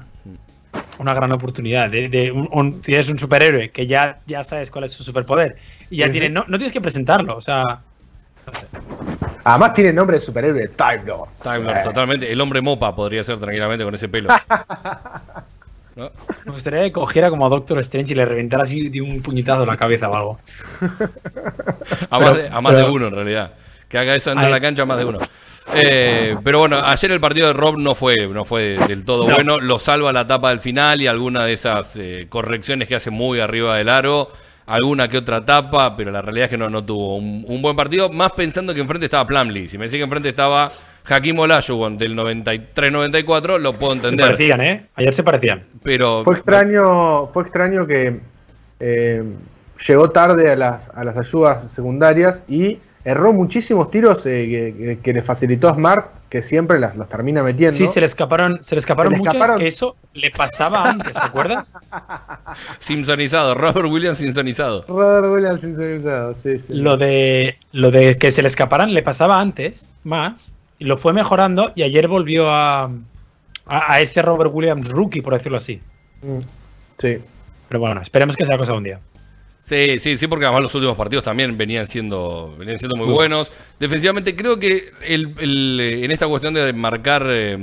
una gran oportunidad. De, de un- un- tienes un superhéroe que ya, ya sabes cuál es su superpoder. Y ya Ujú. tiene, no, no tienes que presentarlo. O sea, Además tiene nombre de superhéroe, Time Lord. Time Lord, Eh, totalmente. El hombre mopa podría ser tranquilamente con ese pelo. ¿No? me gustaría que cogiera como a Doctor Strange y le reventara así de un puñetazo la cabeza o algo. A más, Pero- de, a más de uno, en realidad. Que haga eso Ay. la cancha, más de uno. Eh, pero bueno, ayer el partido de Rob no fue, no fue del todo No. bueno. Lo salva la tapa del final y alguna de esas eh, correcciones que hace muy arriba del aro. Alguna que otra tapa, pero la realidad es que no, no tuvo un, un buen partido. Más pensando que enfrente estaba Plumlee. Si me decía que enfrente estaba Hakim Olajuwon del 93-94, lo puedo Se entender. parecían, ¿eh? Ayer se parecían. Pero Fue extraño, fue extraño que eh, llegó tarde a las, a las ayudas secundarias y erró muchísimos tiros eh, que, que- que le facilitó a Smart, que siempre las, los termina metiendo. Sí, se le escaparon, se le escaparon Se le muchas, escaparon. que eso le pasaba antes, ¿te acuerdas? Simpsonizado, Robert Williams Simpsonizado. Robert Williams sincronizado, sí, sí. Lo de, lo de que se le escaparan le pasaba antes, más, lo fue mejorando y ayer volvió a, a, a ese Robert Williams rookie, por decirlo así. Mm, Sí. Pero bueno, esperemos que sea cosa de un día. Sí, sí, sí, porque además los últimos partidos también venían siendo, venían siendo muy buenos. Defensivamente creo que el, el, eh, en esta cuestión de marcar eh,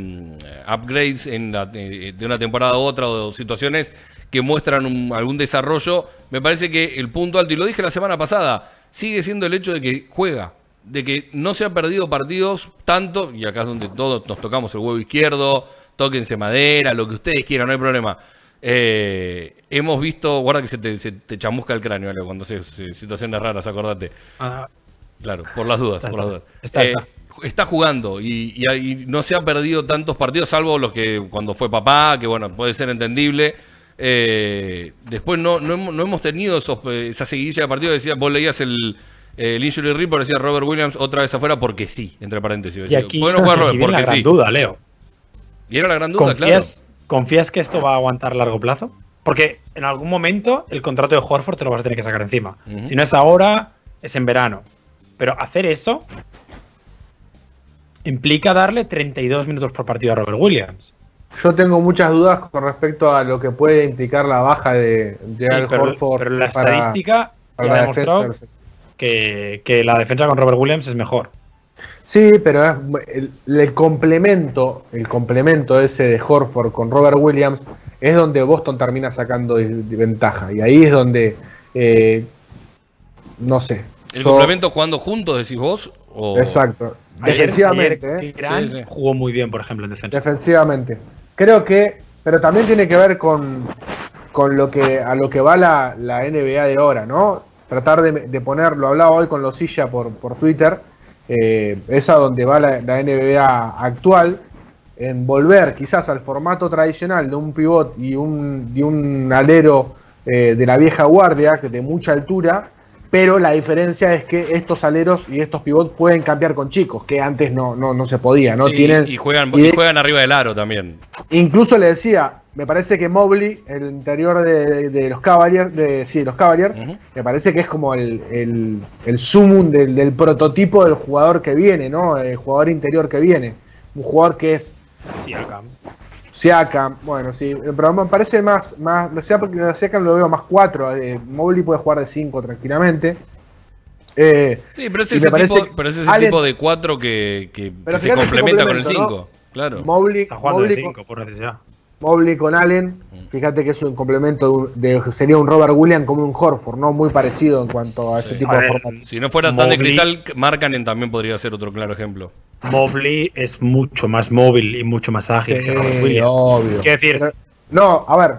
upgrades en la- eh, de una temporada a otra o situaciones que muestran un- algún desarrollo, me parece que el punto alto, y lo dije la semana pasada, sigue siendo el hecho de que juega, de que no se han perdido partidos tanto, y acá es donde todos nos tocamos el huevo izquierdo, tóquense madera, lo que ustedes quieran, no hay problema. Eh, hemos visto, guarda que se te, se te chamusca el cráneo cuando se, se- situaciones raras, acordate. Ah, Claro, por las dudas, Está, por las está. dudas. Está, Eh, está. está jugando y, y no se han perdido tantos partidos, salvo los que cuando fue papá, que bueno, puede ser entendible. Eh, después no, no, hemos, no hemos tenido esos, eh, esa seguidilla de partidos. Decía, vos leías el, el Injury Report, decía Robert Williams otra vez afuera porque sí, entre paréntesis. y aquí, ¿por qué no juega aquí Robert? viene la Porque gran sí. duda, Leo. Y era la gran duda, ¿Confías, ¿Confías que esto va a aguantar a largo plazo? Porque en algún momento el contrato de Horford te lo vas a tener que sacar encima. Si no es ahora, es en verano. Pero hacer eso implica darle 32 minutos por partido a Robert Williams. Yo tengo muchas dudas con respecto a lo que puede implicar la baja de, de Sí, Al pero, Horford pero la para- estadística para ya ha la demostrado defensa. Que, que la defensa con Robert Williams es mejor. Sí, pero es el, el complemento, el complemento ese de Horford con Robert Williams es donde Boston termina sacando de- de ventaja. Y ahí es donde, eh, no sé. ¿El complemento jugando juntos, decís vos? O... Exacto. Ayer- Defensivamente, ayer ¿eh? Grant Sí, sí. jugó muy bien, por ejemplo, en defensa. Defensivamente. Creo que, pero también tiene que ver con, con lo que a lo que va la, la NBA de ahora, ¿no? Tratar de, de poner, lo hablaba hoy con Losilla por, por Twitter, eh, es a donde va la, la NBA actual, en volver quizás al formato tradicional de un pivot y un, y un alero eh, de la vieja guardia, que de mucha altura, pero la diferencia es que estos aleros y estos pivots pueden cambiar con chicos, que antes no, no, no se podía, ¿no? Sí, Tienen, y, juegan, y juegan arriba del aro también. Incluso le decía, me parece que Mobley, el interior de, de- de los Cavaliers, de, sí, de los Cavaliers, me parece que es como el, el, el sumum del, del prototipo del jugador que viene, ¿no? El jugador interior que viene. Un jugador que es Siakam. Siakam, bueno, sí, pero me parece más, más, lo sea porque Siakam lo veo más 4, Mobley puede jugar de 5 tranquilamente. Eh, Sí, pero es ese, tipo, pero es ese Allen- tipo de cuatro que, que- se complementa con el complemento, 5. Claro. Mobley, Está jugando de Mobley con- 5 por necesidad. Mobley con Allen, fíjate que es un complemento de, sería un Robert Williams como un Horford, ¿no? Muy parecido en cuanto a ese tipo A de formato. Si no fuera tan de Mobley- cristal, Markanen también podría ser otro claro ejemplo. Mobley es mucho más móvil y mucho más ágil que Robert Williams. obvio. Quiero decir, no, a ver,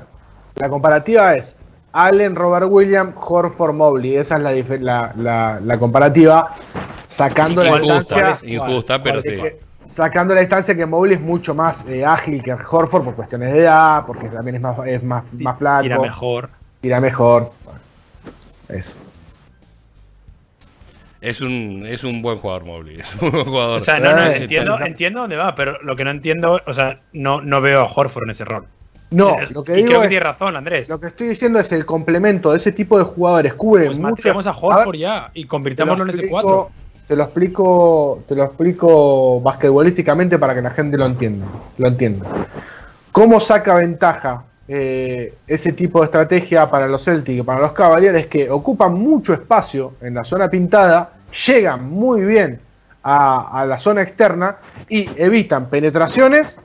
la comparativa es Allen, Robert Williams, Horford, Mobley. Esa es la, la, la- la comparativa, sacando la Injusta, distancia. es injusta, pero sí. Sacando la distancia que Mobley es mucho más eh, ágil que Horford por cuestiones de edad, porque también es más, es más, más flaco. tira mejor. tira mejor. Bueno, eso. Es un, es un buen jugador, Mobley. Es un buen jugador. O sea, no, no, Eh, entiendo, entiendo dónde va, pero lo que no entiendo, o sea, no, no veo a Horford en ese rol. No, Eh, lo que y digo creo que es, tienes razón, Andrés. lo que estoy diciendo es el complemento de ese tipo de jugadores cubre Pues mucho. matemos a ver, Horford ya y convirtámoslo en ese explico- 4. Te lo explico, te lo explico basquetbolísticamente para que la gente lo entienda. Lo entienda. ¿Cómo saca ventaja eh, ese tipo de estrategia para los Celtics y para los Cavaliers? Que ocupan mucho espacio en la zona pintada, llegan muy bien a, a la zona externa y evitan penetraciones,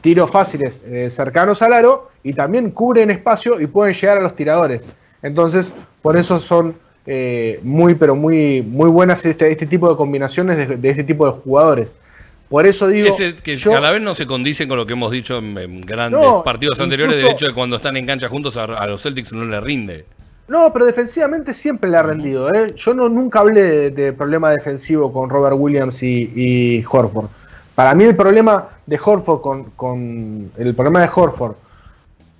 tiros fáciles eh, cercanos al aro y también cubren espacio y pueden llegar a los tiradores. Entonces, por eso son eh, muy, pero muy, muy buenas este, este tipo de combinaciones de, de este tipo de jugadores. Por eso digo. Ese que yo- a la vez no se condice con lo que hemos dicho en, en grandes No, partidos anteriores, incluso- hecho de cuando están en cancha juntos a, a los Celtics no le rinde. No, pero defensivamente siempre le ha rendido. ¿eh? Yo no, nunca hablé de, de problema defensivo con Robert Williams y, y Horford. Para mí el problema de Horford con, con el problema de Horford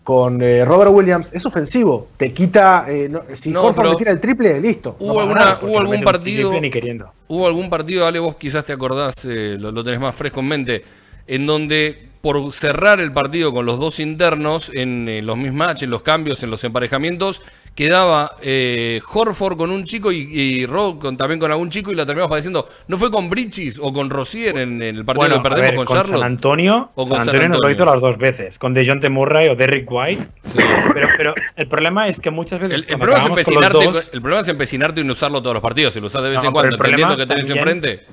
con eh, Robert Williams es ofensivo. Te quita, eh, no- si No, Horford te tira el triple, listo. hubo No alguna- nada. hubo algún partido- Ni queriendo. Hubo algún partido, Ale, vos quizás te acordás, eh, lo, lo tenés más fresco en mente, en donde por cerrar el partido con los dos internos en los mismatches, en los cambios, en los emparejamientos, quedaba eh, Horford con un chico y, y Rob con, también con algún chico y la terminamos padeciendo. ¿No fue con Brichis o con Rosier en, el partido Bueno, que perdemos ver, con, con Charlotte? San Antonio, O San con San Antonio nos lo Antonio. hizo las dos veces, con DeJounte Murray o Derrick White. Sí. Pero, pero el problema es que muchas veces El, problema es con empecinarte, dos, el problema es empecinarte en usarlo todos los partidos. Si lo usas de vez No, en cuando, entendiendo que tenés enfrente.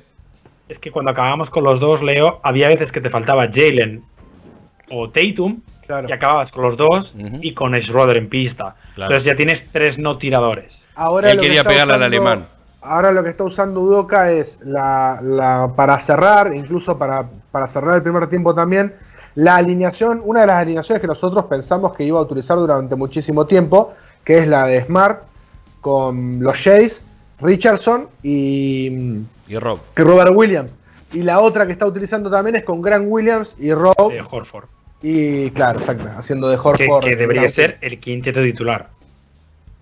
es que cuando acabamos con los dos, Leo, había veces que te faltaba Jalen o Tatum Claro. y acababas con los dos y con Schroeder en pista. Claro. Entonces ya tienes tres no tiradores. Ahora Él que quería está pegarle al usando- alemán. Ahora lo que está usando Udoca es la, la- para cerrar, incluso para, para cerrar el primer tiempo también, la alineación, una de las alineaciones que nosotros pensamos que iba a utilizar durante muchísimo tiempo, que es la de Smart con los Jays, Richardson y, Y Rob. y Robert Williams. Y la otra que está utilizando también es con Grant Williams y Rob. de Horford. Y claro, exacto, haciendo de Horford. que debería ser el quinteto titular.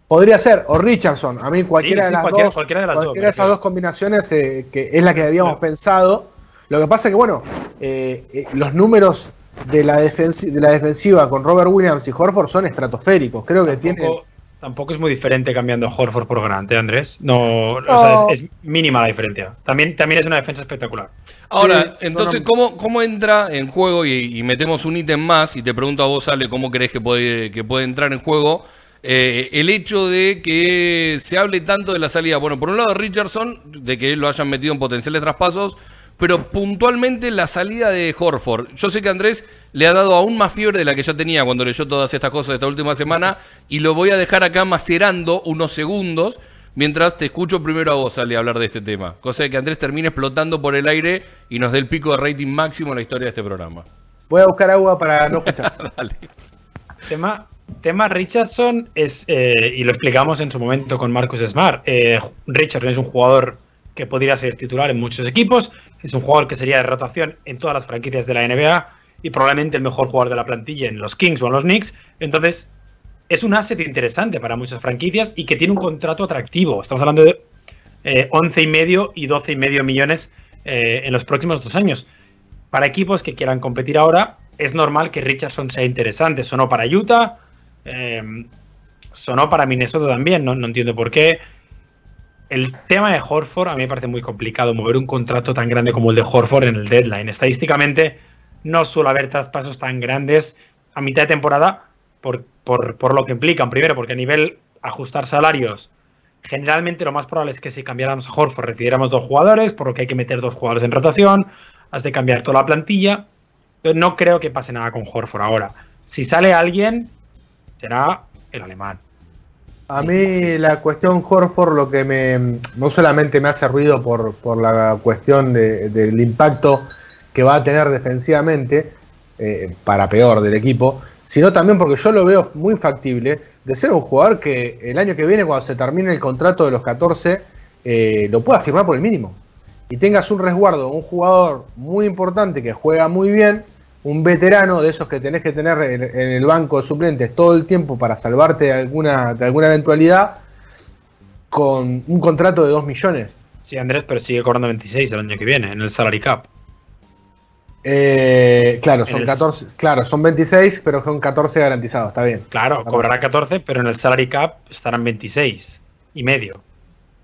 Podría ser, o Richardson. A mí cualquiera Sí, de las cualquiera- dos, cualquiera de las dos, cualquiera de esas dos combinaciones eh, que es la que habíamos Claro. pensado. Lo que pasa es que, bueno, eh, eh, los números de la, de la defensiva con Robert Williams y Horford son estratosféricos. Creo que tienen. Tampoco, es muy diferente cambiando Horford por Grant, ¿eh, Andrés? No, o No. sea, es, es mínima la diferencia. También, también es una defensa espectacular. Ahora, Sí, entonces, no, no. ¿cómo, ¿cómo entra en juego? Y, y metemos un ítem más y te pregunto a vos, Ale, ¿cómo crees que puede, que puede entrar en juego? Eh, el hecho de que se hable tanto de la salida, bueno, por un lado Richardson, de que lo hayan metido en potenciales traspasos, pero puntualmente la salida de Horford. Yo sé que Andrés le ha dado aún más fiebre de la que ya tenía cuando leyó todas estas cosas esta última semana y lo voy a dejar acá macerando unos segundos mientras te escucho primero a vos, Ale, hablar de este tema. Cosa de que Andrés termine explotando por el aire y nos dé el pico de rating máximo en la historia de este programa. Voy a buscar agua para no escuchar. Dale. Tema, tema Richardson es, eh, y lo explicamos en su momento con Marcus Smart. eh, Richardson es un jugador que podría ser titular en muchos equipos, es un jugador que sería de rotación en todas las franquicias de la NBA y probablemente el mejor jugador de la plantilla en los Kings o en los Knicks. Entonces, es un asset interesante para muchas franquicias y que tiene un contrato atractivo. Estamos hablando de eh, 11 y medio y 12 y medio millones eh, en los próximos dos años. Para equipos que quieran competir ahora, es normal que Richardson sea interesante. Sonó para Utah, eh, sonó para Minnesota también, no, no entiendo por qué. El tema de Horford a mí me parece muy complicado mover un contrato tan grande como el de Horford en el deadline. Estadísticamente no suele haber traspasos tan grandes a mitad de temporada por, por, por lo que implican. Primero, porque a nivel ajustar salarios, generalmente lo más probable es que si cambiáramos a Horford recibiéramos dos jugadores, por lo que hay que meter dos jugadores en rotación, has de cambiar toda la plantilla. No creo que pase nada con Horford ahora. Si sale alguien, será el alemán. A mí la cuestión Horford lo que me no solamente me hace ruido por, por la cuestión de- del impacto que va a tener defensivamente, eh, para peor del equipo, sino también porque yo lo veo muy factible de ser un jugador que el año que viene, cuando se termine el contrato de los 14, eh, lo pueda firmar por el mínimo. Y tengas un resguardo, un jugador muy importante que juega muy bien, un veterano de esos que tenés que tener en, en el banco de suplentes todo el tiempo para salvarte de alguna, de alguna eventualidad, con un contrato de 2 millones. Sí, Andrés, pero sigue cobrando 26 el año que viene, en el salary cap. Eh, claro, son El- 14, claro, son 26, pero son 14 garantizados, está bien. Claro, cobrará 14, pero en el salary cap estarán 26 y medio.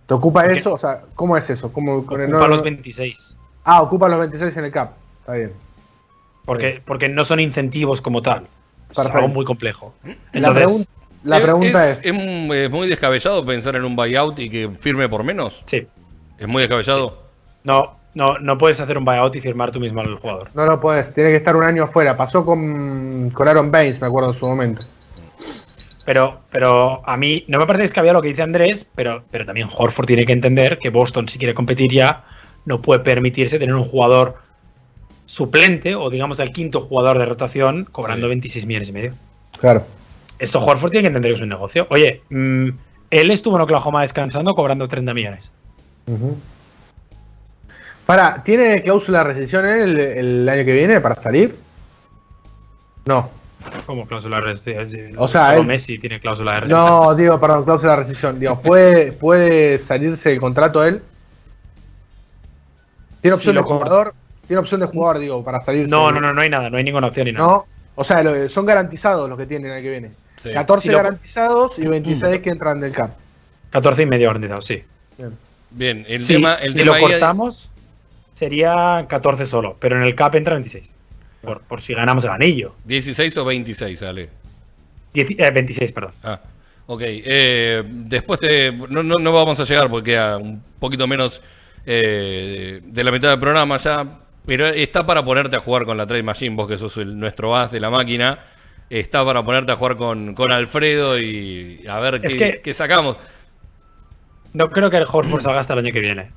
¿Te ocupa eso? O sea, ¿cómo es eso? ¿Cómo, con el- Ocupa los no- 26. Ah, ocupa los 26 en el cap. Está bien. Porque, porque no son incentivos como tal. Es algo muy complejo. La, Entonces, pregun- la Eh, pregunta es, es es muy descabellado pensar en un buyout y que firme por menos. sí. Es muy descabellado. No, no, no puedes hacer un buyout y firmar tú mismo al jugador. no lo puedes, tiene que estar un año afuera. Pasó con, con Aaron Baines, me acuerdo en su momento. Pero, pero a mí no me parece descabellado lo que dice Andrés, pero, pero también Horford tiene que entender que Boston, si quiere competir ya, no puede permitirse tener un jugador suplente o digamos el quinto jugador de rotación cobrando Sí. 26 millones y medio. Claro. Esto Horford tiene que entender que es un negocio. Oye, mm, él estuvo en Oklahoma descansando cobrando 30 millones. Para, ¿tiene cláusula de rescisión él el, el año que viene para salir? No. Como cláusula de rescisión. O sea, Solo él- Messi tiene cláusula de rescisión. No, digo, perdón, cláusula de rescisión. Digo, ¿puede, ¿puede salirse el contrato él? ¿Tiene opción Si de jugador? ¿Tiene opción de jugador, digo, para salirse? No, no, no, no hay nada, no hay ninguna opción ni nada. No, o sea, lo- son garantizados los que tienen el año que viene. Sí. 14 Si lo- garantizados y 26 que entran del cap. 14 y medio garantizado, sí. Bien. Bien, el Sí, tema. El si tema lo ahí- cortamos, sería 14 solo, pero en el cap entra 26. Por, por si ganamos el anillo. 16 o 26, Ale. Dieci- eh, 26, perdón. Ah, ok. Eh, después te, no, no, no vamos a llegar porque queda un poquito menos eh, de la mitad del programa ya. Pero está para ponerte a jugar con la Trade Machine, vos que sos el- nuestro as de la máquina. Está para ponerte a jugar con, con Alfredo y a ver qué, que- qué sacamos. No creo que el Horford salga hasta el año que viene.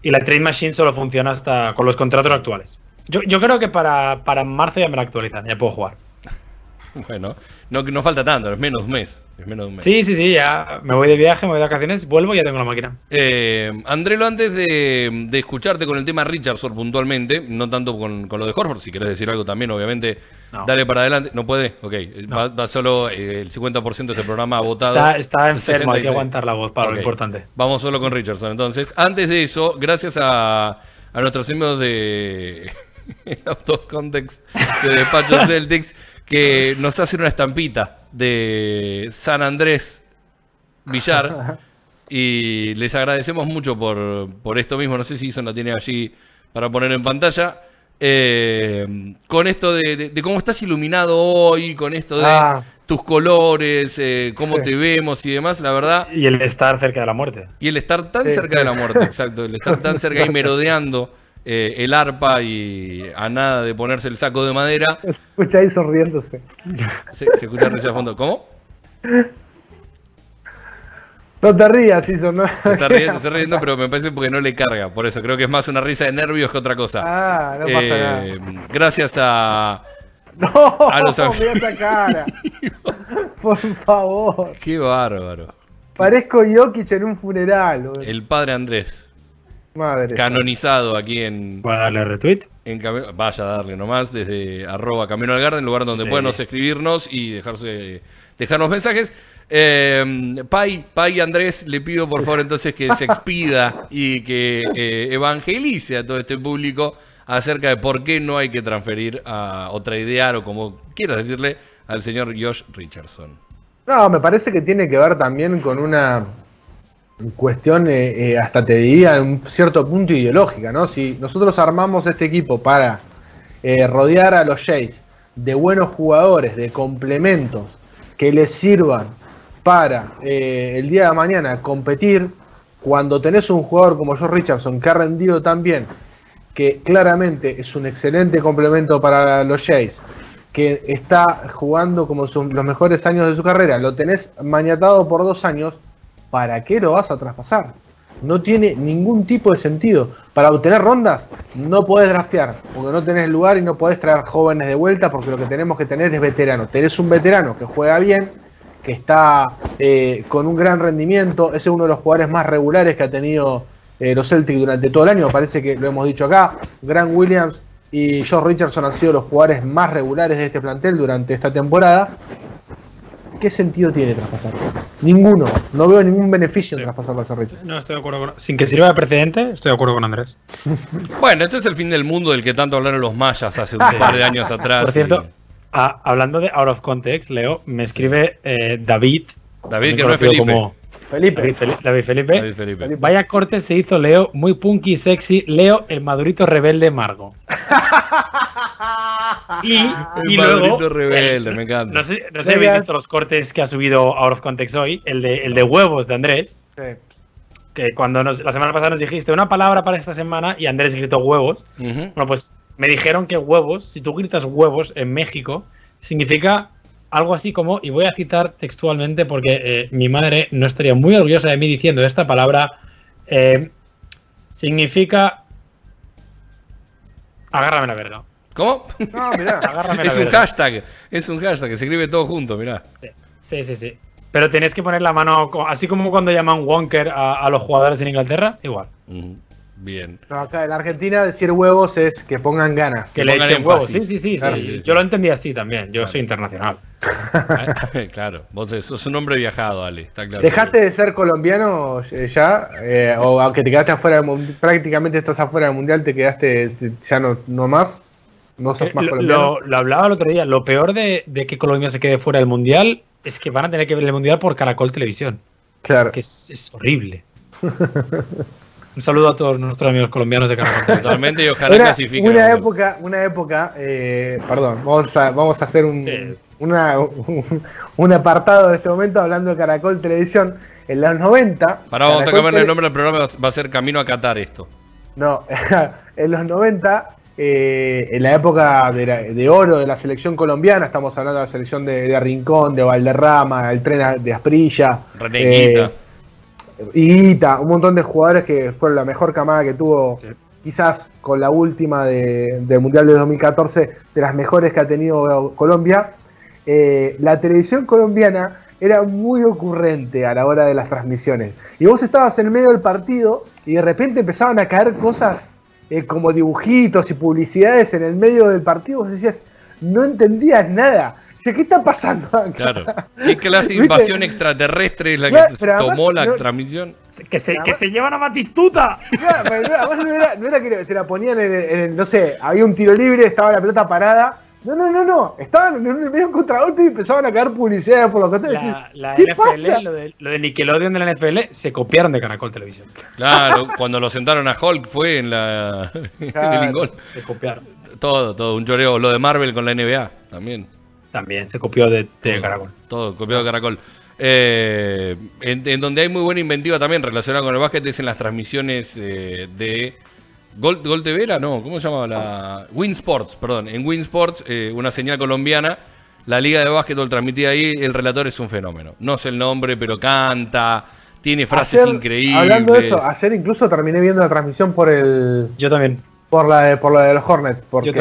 Y la Trade Machine solo funciona hasta con los contratos actuales. Yo, yo creo que para, para marzo ya me la actualizan, ya puedo jugar. Bueno, no, no falta tanto, es menos de un mes. Es menos de un mes. Sí, sí, sí, ya me voy de viaje, me voy de vacaciones, vuelvo y ya tengo la máquina. Eh, Andrelo, antes de, de escucharte con el tema Richardson puntualmente, no tanto con, con lo de Horford, si querés decir algo también, obviamente, No. dale para adelante. ¿No puede? Ok, No. va, va solo eh, el 50% de este programa votado. Está, está enfermo, hay que 66. aguantar la voz para lo importante. Vamos solo con Richardson. Entonces, antes de eso, gracias a, a nuestros amigos de, Out of Context de Despacho Celtics, que nos hacen una estampita de San Andrés Villar. Y les agradecemos mucho por, por esto mismo. No sé si Ison la tiene allí para poner en pantalla. Eh, con esto de, de- de cómo estás iluminado hoy, con esto de Ah. tus colores, eh, cómo Sí. te vemos y demás, la verdad. Y el estar cerca de la muerte. Y el estar tan Sí. cerca de la muerte, exacto. El estar tan cerca y merodeando eh, el arpa y a nada de ponerse el saco de madera. Escucha ahí sonriéndose. Se, se escucha risa de fondo. ¿Cómo? No te rías, Ison, ¿no? Se está riendo, se está riendo, pero me parece porque no le carga. Por eso creo que es más una risa de nervios que otra cosa. Ah, no pasa Eh, nada. Gracias a. No, a los mira esa cara. Por favor. Qué bárbaro. Parezco Jokic en un funeral. El padre Andrés, Madre. canonizado aquí en, Voy a darle retweet. en Vaya a darle nomás desde arroba Camino al Garden, lugar donde Sí. pueden escribirnos y dejarse, dejarnos mensajes. Eh, Pai, Pai Andrés, le pido por favor entonces que se expida y que eh, evangelice a todo este público acerca de por qué no hay que transferir a, o tradear o como quieras decirle al señor Josh Richardson. No, me parece que tiene que ver también con una cuestión, eh, eh, hasta te diría, en un cierto punto ideológica, ¿no? Si nosotros armamos este equipo para eh, rodear a los Jays de buenos jugadores, de complementos que les sirvan para el día de mañana competir, cuando tenés un jugador como Josh Richardson que ha rendido tan bien, que claramente es un excelente complemento para los Jays, que está jugando como sus- los mejores años de su carrera, lo tenés maniatado por dos años, ¿para qué lo vas a traspasar? No tiene ningún tipo de sentido. Para obtener rondas no podés draftear, porque no tenés lugar y no podés traer jóvenes de vuelta, porque lo que tenemos que tener es veteranos. Tenés un veterano que juega bien, que está eh, con un gran rendimiento, es uno de los jugadores más regulares que ha tenido eh, los Celtics durante todo el año, parece que lo hemos dicho acá, Grant Williams y Josh Richardson han sido los jugadores más regulares de este plantel durante esta temporada. ¿Qué sentido tiene traspasar? Ninguno. No veo ningún beneficio en Sí. traspasarlo a Richardson. No estoy de acuerdo con. Sin que sirva de precedente, estoy de acuerdo con Andrés. Bueno, este es el fin del mundo del que tanto hablaron los mayas hace un par de años atrás. Por cierto, y- hablando de out of context, Leo, me escribe eh, David. David, que no es Felipe. como Felipe. David, Fel- David Felipe. David Felipe. Felipe. Vaya corte se hizo Leo, muy punky y sexy. Leo, el madurito rebelde Margo. y, El y luego. rebelde, el- me encanta. No sé, no sé si habéis visto los cortes que ha subido Out of Context hoy. El de, el de huevos de Andrés. Sí. Que cuando nos- la semana pasada nos dijiste una palabra para esta semana y Andrés gritó huevos. Bueno, pues me dijeron que huevos, si tú gritas huevos en México, significa algo así como, y voy a citar textualmente porque eh, mi madre no estaría muy orgullosa de mí diciendo esta palabra, eh, significa... Agárrame la verga. ¿Cómo? No, mirá. Agárrame es la un verga. hashtag. Es un hashtag que se escribe todo junto, mirá. Sí, sí, sí. Pero tenés que poner la mano, así como cuando llaman Wonker a, a los jugadores en Inglaterra, igual. Bien. No, acá en Argentina decir huevos es que pongan ganas. Que le pongan echen huevos. Sí, sí, sí. Claro, sí. sí, sí. Yo lo entendí así también. Yo soy internacional. claro, vos sos un hombre viajado, Ale. Está claro. ¿Dejaste de ser colombiano eh, ya? Eh, o aunque te quedaste afuera prácticamente estás afuera del mundial, te quedaste ya no, no más. No sos Eh, más lo, colombiano. lo- lo hablaba el otro día. Lo peor de, de que Colombia se quede fuera del mundial es que van a tener que ver el mundial por Caracol Televisión. claro. Que es, es horrible. Un saludo a todos nuestros amigos colombianos de Caracol Televisión. Totalmente y ojalá Una, clasifiquen. una época, una época, eh, perdón, vamos a, vamos a hacer un, Sí. una- un, un apartado de este momento hablando de Caracol Televisión. En los 90. Pará, vamos a cambiarle el nombre al programa. Va a ser Camino a Qatar esto. No, en los 90, eh, en la época de, la- de oro de la selección colombiana, estamos hablando de la selección de, de Rincón, de Valderrama, el tren de Asprilla, René eh, un montón de jugadores que fueron la mejor camada que tuvo, Sí. quizás con la última de- del Mundial de 2014, de las mejores que ha tenido Colombia. Eh, la televisión colombiana era muy ocurrente a la hora de las transmisiones. Y vos estabas en medio del partido y de repente empezaban a caer cosas eh, como dibujitos y publicidades en el medio del partido. Vos decías, no entendías nada. Decías, Che, ¿qué está pasando acá? Claro. ¿Qué clase de ¿Viste? invasión extraterrestre es la Claro, que además tomó la no- transmisión? Que se, que se llevan a Batistuta. Claro, pero no, además no era, no era que se la ponían en el, en el- no sé, había un tiro libre, estaba la pelota parada. No, no, no, no. Estaban en un medio contragolpe y empezaban a caer publicidades por los costados. La, la ¿Qué NFL, pasa? lo de, lo de Nickelodeon de la NFL, se copiaron de Caracol Televisión. Claro, cuando lo sentaron a Hulk fue en la en Claro. el ingol. Se copiaron. Todo, todo, un choreo. Lo de Marvel con la NBA también. También se copió de, de Todo, Caracol. Todo, copiado de Caracol. Eh, en, en donde hay muy buena inventiva también relacionada con el básquet es en las transmisiones eh, de Gol, Gol TV, era, no, ¿cómo se llamaba? La Win Sports, perdón. En Win Sports, eh, una señal colombiana, la liga de básquetbol transmitida ahí, el relator es un fenómeno. No sé el nombre, pero canta, tiene frases ayer, increíbles. Hablando de eso, ayer incluso terminé viendo la transmisión por el Yo también. por la de, por la de los Hornets, porque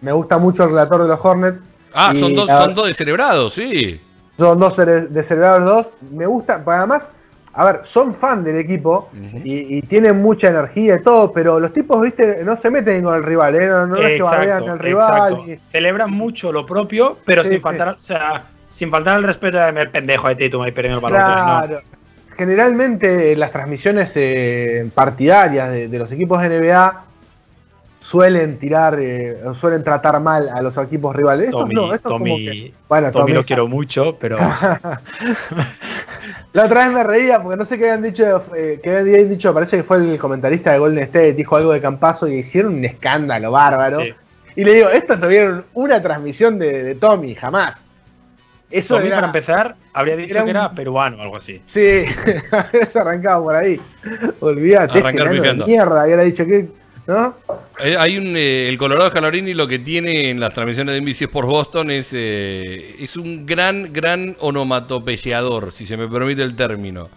me gusta mucho el relator de los Hornets. ah, son dos, la- son dos descerebrados, sí. Son dos cere- de Cerebral 2. Me gusta, además, a ver, son fan del equipo y, y tienen mucha energía y todo, pero los tipos, viste, no se meten con el rival, ¿eh? no, no es que bardean al rival. exacto. y- Celebran mucho lo propio, pero Sí, sin sí. faltar, o sea, sin faltar el respeto de el pendejo de Tatum ahí perdiendo el balón. No. Claro. Generalmente las transmisiones eh, partidarias de, de los equipos de NBA suelen tirar, eh, suelen tratar mal a los equipos rivales. Estos Tommy, no, estos como que- bueno, Tommy Tommy, lo quiero mucho, pero La otra vez me reía porque no sé qué habían dicho, eh, qué habían dicho, parece que fue el comentarista de Golden State, dijo algo de Campazo y hicieron un escándalo bárbaro. Sí. Y le digo, estos no vieron una transmisión de, de Tommy, jamás. Eso Tommy era, para empezar habría dicho era que un- era peruano o algo así. Sí, se arrancaba por ahí. Olvídate, este mierda, había dicho que, ¿no? Eh, Hay un, eh, el Colorado Scalarini lo que tiene en las transmisiones de NBC Sports Boston es, eh, es un gran, gran onomatopeyador, si se me permite el término.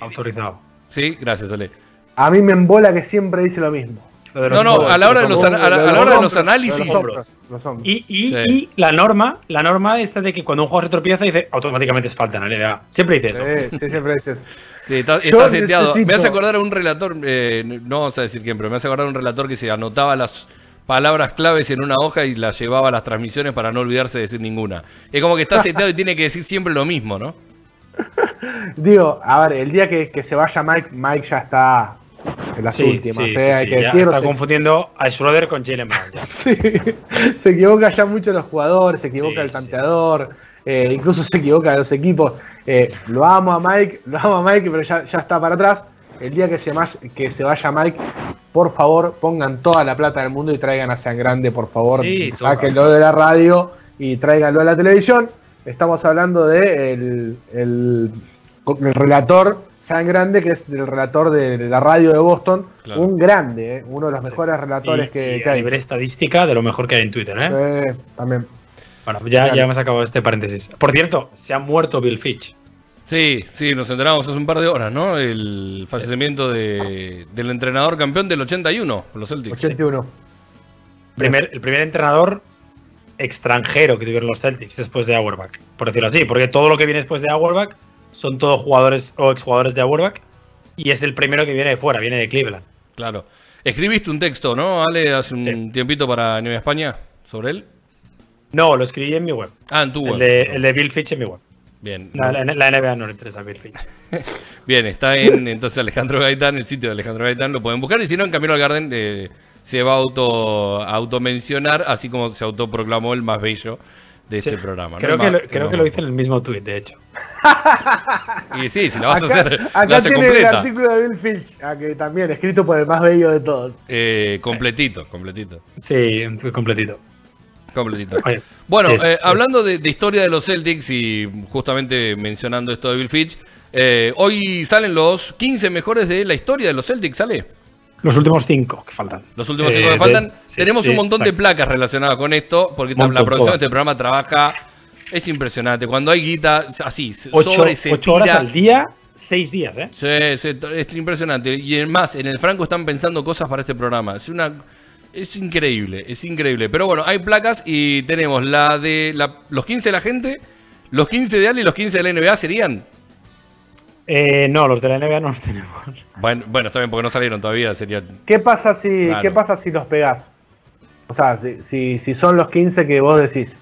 Autorizado. Sí, gracias, Ale. A mí me embola que siempre dice lo mismo. No, no, hombros, a la hora de los, a la, lo a la hora de los análisis. Los hombros, los hombros. Y, y, Sí. y la norma, la norma esta de que cuando un jugador se tropieza dice automáticamente es falta en la NBA. Siempre dice eso. Sí, sí, siempre dices. Sí, está, seteado. necesito- Me hace acordar a un relator, eh, no vamos a decir quién, pero me hace acordar a un relator que se anotaba las palabras claves en una hoja y las llevaba a las transmisiones para no olvidarse de decir ninguna. Es como que está seteado y tiene que decir siempre lo mismo, ¿no? Digo, a ver, el día que, que se vaya Mike, Mike ya está en las Sí, últimas. sí, eh, sí, hay que decirlo. está Se- confundiendo a Schroeder con Jalen Brown. se equivoca ya mucho los jugadores, se equivoca el tanteador, eh, incluso se equivoca los equipos. Eh, lo amo a Mike, lo amo a Mike, pero ya, ya está para atrás. El día que se, que se vaya Mike, por favor, pongan toda la plata del mundo y traigan a San Grande, por favor. Sáquenlo de la radio y tráiganlo a la televisión. Estamos hablando de el, el- el relator San Grande, que es el relator de la radio de Boston. Claro. Un grande, eh, uno de los mejores relatores Y- que, y que a hay. nivel estadística, de lo mejor que hay en Twitter, ¿eh? Eh, también. Bueno, ya, Claro. ya hemos acabado este paréntesis. Por cierto, se ha muerto Bill Fitch. Sí, sí, nos enteramos hace un par de horas, ¿no? El fallecimiento de, del entrenador campeón del 81, con los Celtics. 81. Primer, el primer entrenador extranjero que tuvieron los Celtics después de Auerbach, por decirlo así, porque todo lo que viene después de Auerbach son todos jugadores o exjugadores de Auerbach y es el primero que viene de fuera, viene de Cleveland. Claro. Escribiste un texto, ¿no, Ale, hace un Sí. tiempito para Nueva España sobre él? No, lo escribí en mi web. Ah, en tu web. El de, el de Bill Fitch en mi web. Bien. La, la- la NBA no le interesa a Bill Fitch. Bien, está en entonces Alejandro Gaitán, el sitio de Alejandro Gaitán, lo pueden buscar. Y si no, en Camino al Garden eh, se va a auto automencionar, así como se autoproclamó el más bello de este Sí. programa. ¿no? Creo, El que lo, el creo que lo hice en el mismo tweet, de hecho. Y sí, si la vas a hacer, acá la hace tiene el completa. artículo de Bill Finch, ah, que también escrito por el más bello de todos. Eh, completito, completito. Sí, completito. Completito. Bueno, es- eh, es- hablando de, de historia de los Celtics y justamente mencionando esto de Bill Fitch, eh, hoy salen los 15 mejores de la historia de los Celtics, ¿sale? Los últimos cinco que faltan. Los últimos Eh, cinco que de- faltan. Tenemos sí, un montón de placas relacionadas con esto, porque la producción de este programa trabaja. Es impresionante. Cuando hay guita, así, Ocho, sobre se ocho horas al día, seis días, ¿eh? Sí, sí, es impresionante. Y además, en el Franco están pensando cosas para este programa. Es una. Es increíble, es increíble. Pero bueno, hay placas y tenemos la de la- los 15 de la gente, los 15 de Ale y los 15 de la NBA serían. Eh, no, los de la NBA no los tenemos. Bueno, bueno, está bien porque no salieron todavía, sería. ¿Qué pasa si, Claro. ¿qué pasa si los pegás? O sea, si, si, si son los 15 que vos decís.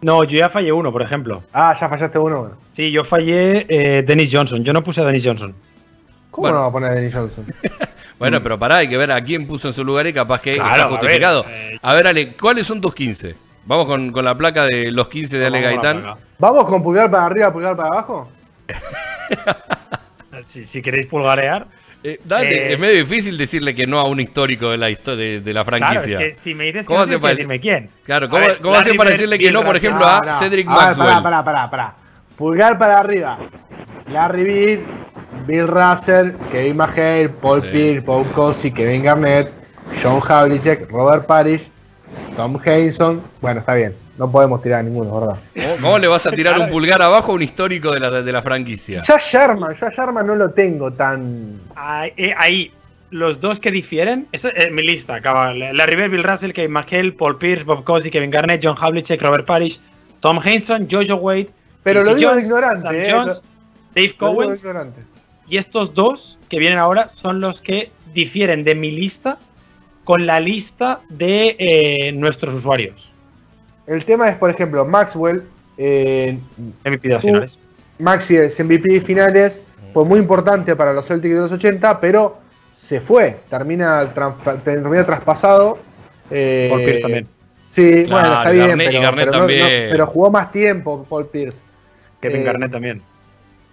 No, yo ya fallé uno, por ejemplo. Ah, ya fallaste uno. Sí, yo fallé eh, Dennis Johnson. Yo no puse a Dennis Johnson. ¿Cómo Bueno. no va a poner a Dennis Johnson? Bueno, pero pará, hay que ver a quién puso en su lugar y capaz que Claro, está a ver, justificado. eh, A ver, Ale, ¿cuáles son tus 15? Vamos con, con la placa de los 15 de Ale Vamos Gaitán. ¿Vamos con pulgar para arriba, pulgar para abajo? Si, si queréis pulgarear. Eh, dale, Eh, es medio difícil decirle que no a un histórico de la, de, de la Claro, es franquicia. que si me dices que ¿Cómo no tienes que para decirme quién. Claro, ¿cómo, ver, cómo hace Larry para decirle que no, por ejemplo, No, a. Cedric A ver, Maxwell? Pará, pará, pará, pará. Pulgar para arriba. Larry Bird, Bill Russell, Kevin McHale, Paul Sí. Pierce, Paul Cosi, Kevin Garnett, John Havlicek, Robert Parrish, Tom Henson. Bueno, está bien. No podemos tirar ninguno, ¿verdad? ¿Cómo, cómo le vas a tirar un pulgar abajo a un histórico de la, de la franquicia? Quizás Sherman, yo a Sherman no lo tengo tan. Ahí, eh, ahí, los dos que difieren, esa es mi lista, acaba. Larry Bird, Bill Russell, Kevin McHale, Paul Pierce, Bob Cousy, Kevin Garnett, John Havlicek, Robert Parrish, Tom Henson, Jojo Wade, Pero lo digo de Jones, ignorante, Sam eh, Jones, Dave Lo digo de Cowens, ignorante. y estos dos que vienen ahora son los que difieren de mi lista con la lista de eh, nuestros usuarios. El tema es, por ejemplo, Maxwell. eh, MVP de las finales. Maxi es MVP de finales, fue muy importante para los Celtics de los 80, pero se fue, termina, trans- termina traspasado. eh, Paul Pierce también. Sí, Claro, bueno, está y bien, y pero, pero no- también. no- pero jugó más tiempo Paul Pierce. Kevin eh, Garnett también.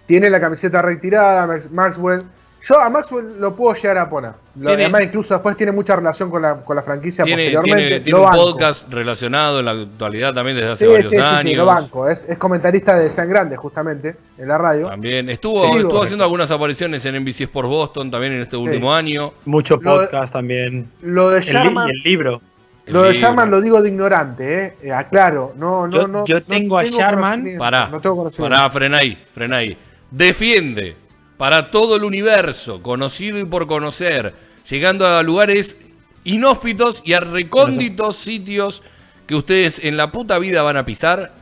Tiene la camiseta retirada, Max- Maxwell. Yo a Maxwell lo puedo llegar a poner. Lo- Tiene- además, incluso después tiene mucha relación con la, con la franquicia Tiene, posteriormente. tiene- tiene un banco. podcast relacionado en la actualidad también desde hace Sí, varios sí, sí, sí, años. lo banco. Es, es comentarista de San Grande, justamente, en la radio. También estuvo, Sí, estuvo correcto. haciendo algunas apariciones en NBC Sports Boston también en este último año. Mucho lo- podcast también. Lo de El, Sherman, el libro. Lo de. Sherman lo digo de ignorante, ¿eh? Eh, aclaro. No, no, Yo- no. yo no tengo a Sherman- conocimiento, Pará, No tengo pará, frená ahí, frená ahí. Defiende para todo el universo, conocido y por conocer, llegando a lugares inhóspitos y a recónditos sitios que ustedes en la puta vida van a pisar.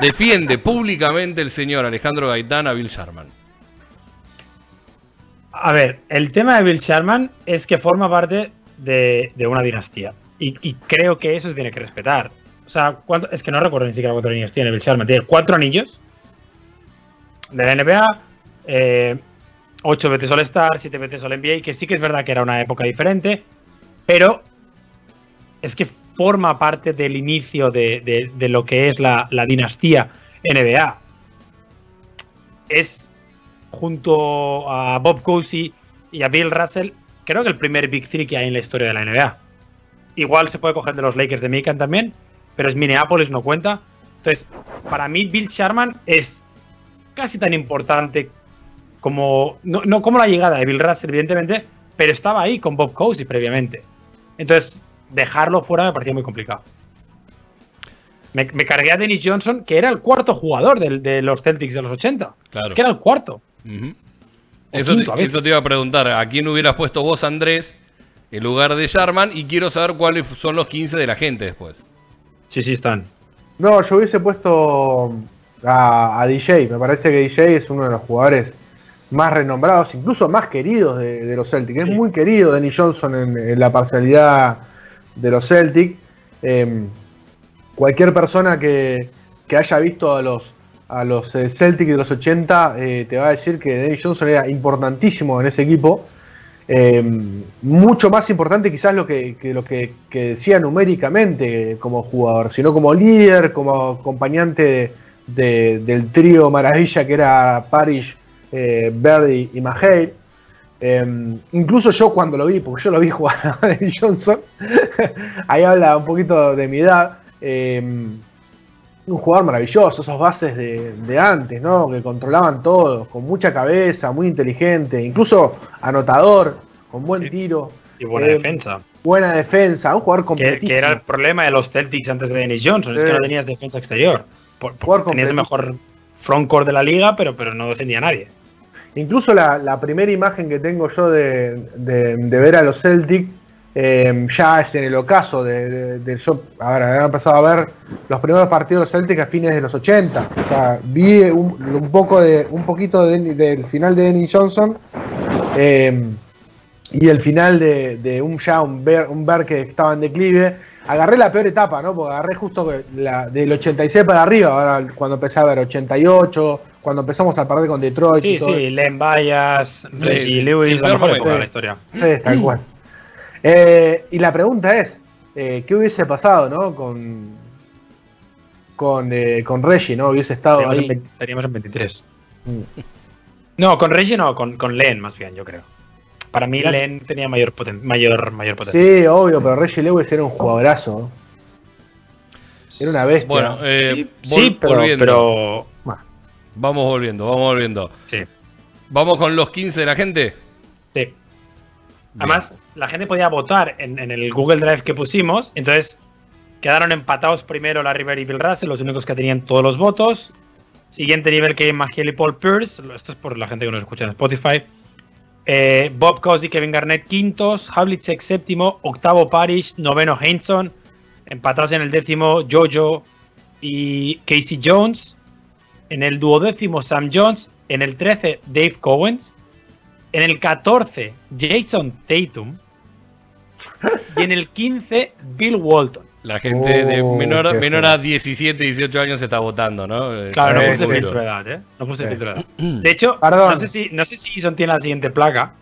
Defiende públicamente el señor Alejandro Gaitán a Bill Sharman. A ver, el tema de Bill Sharman es que forma parte de, una dinastía. Y, creo que eso se tiene que respetar. O sea, ¿cuánto- es que no recuerdo ni siquiera cuántos anillos tiene Bill Sharman. Tiene cuatro anillos de la NBA, eh, ocho veces All-Star, siete veces All-NBA, que sí que es verdad que era una época diferente, pero es que forma parte del inicio de, de- lo que es la, la dinastía NBA. Es junto a Bob Cousy y a Bill Russell, creo que el primer Big Three que hay en la historia de la NBA. Igual se puede coger de los Lakers de Mikan también, pero es Minneapolis, no cuenta. Entonces, para mí Bill Sharman es casi tan importante como, no, no como la llegada de Bill Russell, evidentemente, pero estaba ahí con Bob Cousy previamente. Entonces, dejarlo fuera me parecía muy complicado. Me, me cargué a Dennis Johnson, que era el cuarto jugador de los Celtics de los 80. Claro. Es que era el cuarto. Quinto eso te iba a preguntar, ¿a quién hubieras puesto vos, Andrés, en lugar de Sharman? Y quiero saber cuáles son los 15 de la gente después. Sí, sí, están. No, yo hubiese puesto a, a DJ. Me parece que DJ es uno de los jugadores más renombrados, incluso más queridos de, de los Celtics. Sí. Es muy querido Danny Johnson en, en la parcialidad de los Celtics. Eh, cualquier persona que, que haya visto a los, a los eh, Celtics de los 80 eh, te va a decir que Danny Johnson era importantísimo en ese equipo. Eh, mucho más importante quizás lo que, que lo que, que decía numéricamente como jugador, sino como líder, como acompañante de- de- del trío maravilla que era Parrish, eh, Verdi y Mahale. Eh, incluso yo cuando lo vi, porque yo lo vi jugar a Danny Johnson, ahí habla un poquito de mi edad. eh, un jugador maravilloso, esos bases de, de antes, ¿no? Que controlaban todo, con mucha cabeza, muy inteligente, incluso anotador, con buen tiro, Y buena Eh, defensa. buena defensa, un jugador Que, completísimo. que era el problema de los Celtics antes de Dennis Johnson. Es que no tenías defensa exterior. Por- tenías el mejor frontcourt de la liga, pero, pero no defendía a nadie. Incluso la, primera imagen que tengo yo de, ver a los Celtic eh, ya es en el ocaso de, de- de- yo a ver, empezado a ver los primeros partidos Celtic a fines de los 80. O sea, vi un, poco de un poquito de- del final de Denny Johnson eh, y el final de, un ya un un que estaba en declive. Agarré la peor etapa, ¿no? Porque agarré justo la, del 86 para arriba, ahora cuando empecé a ver 88, cuando empezamos a perder con Detroit. Sí, sí, Len Bayas, Reggie Lewis, la mejor época de la historia. Sí, tal cual. Eh, y la pregunta es, eh, ¿qué hubiese pasado, no? Con, con, eh, con Reggie, ¿no? Hubiese estado Estaríamos, ahí. En, 20 estaríamos en 23. Mm. No, con Reggie no, con, con Len más bien, yo creo. Para mí Len tenía mayor, poten mayor, mayor potencia. Sí, obvio, pero Reggie Lewis era un jugadorazo. Era una bestia. Bueno, eh, sí, pero, volviendo. pero- Vamos volviendo, vamos volviendo. sí, Vamos con los 15 de la gente. sí. Además, la gente podía votar en, en el Google Drive que pusimos, entonces quedaron empatados primero la River y Bill Russell, los únicos que tenían todos los votos. Siguiente nivel que McHale y Paul Pierce, esto es por la gente que nos escucha en Spotify. Eh, Bob Cousy, Kevin Garnett quintos, Havlicek séptimo, octavo Parrish, noveno Heinson, empatados en el décimo Jojo y Casey Jones, en el duodécimo Sam Jones, en el 13 Dave Cowens, en el 14 Jason Tatum. Y en el 15 Bill Walton. La gente de Oh, menor, qué menor a 17, 18 años está votando, ¿no? Claro, no Eh, puse filtro de edad, ¿eh? No puse Sí. filtro de edad. De hecho, Perdón. no sé, si, no sé si Jason tiene la siguiente placa,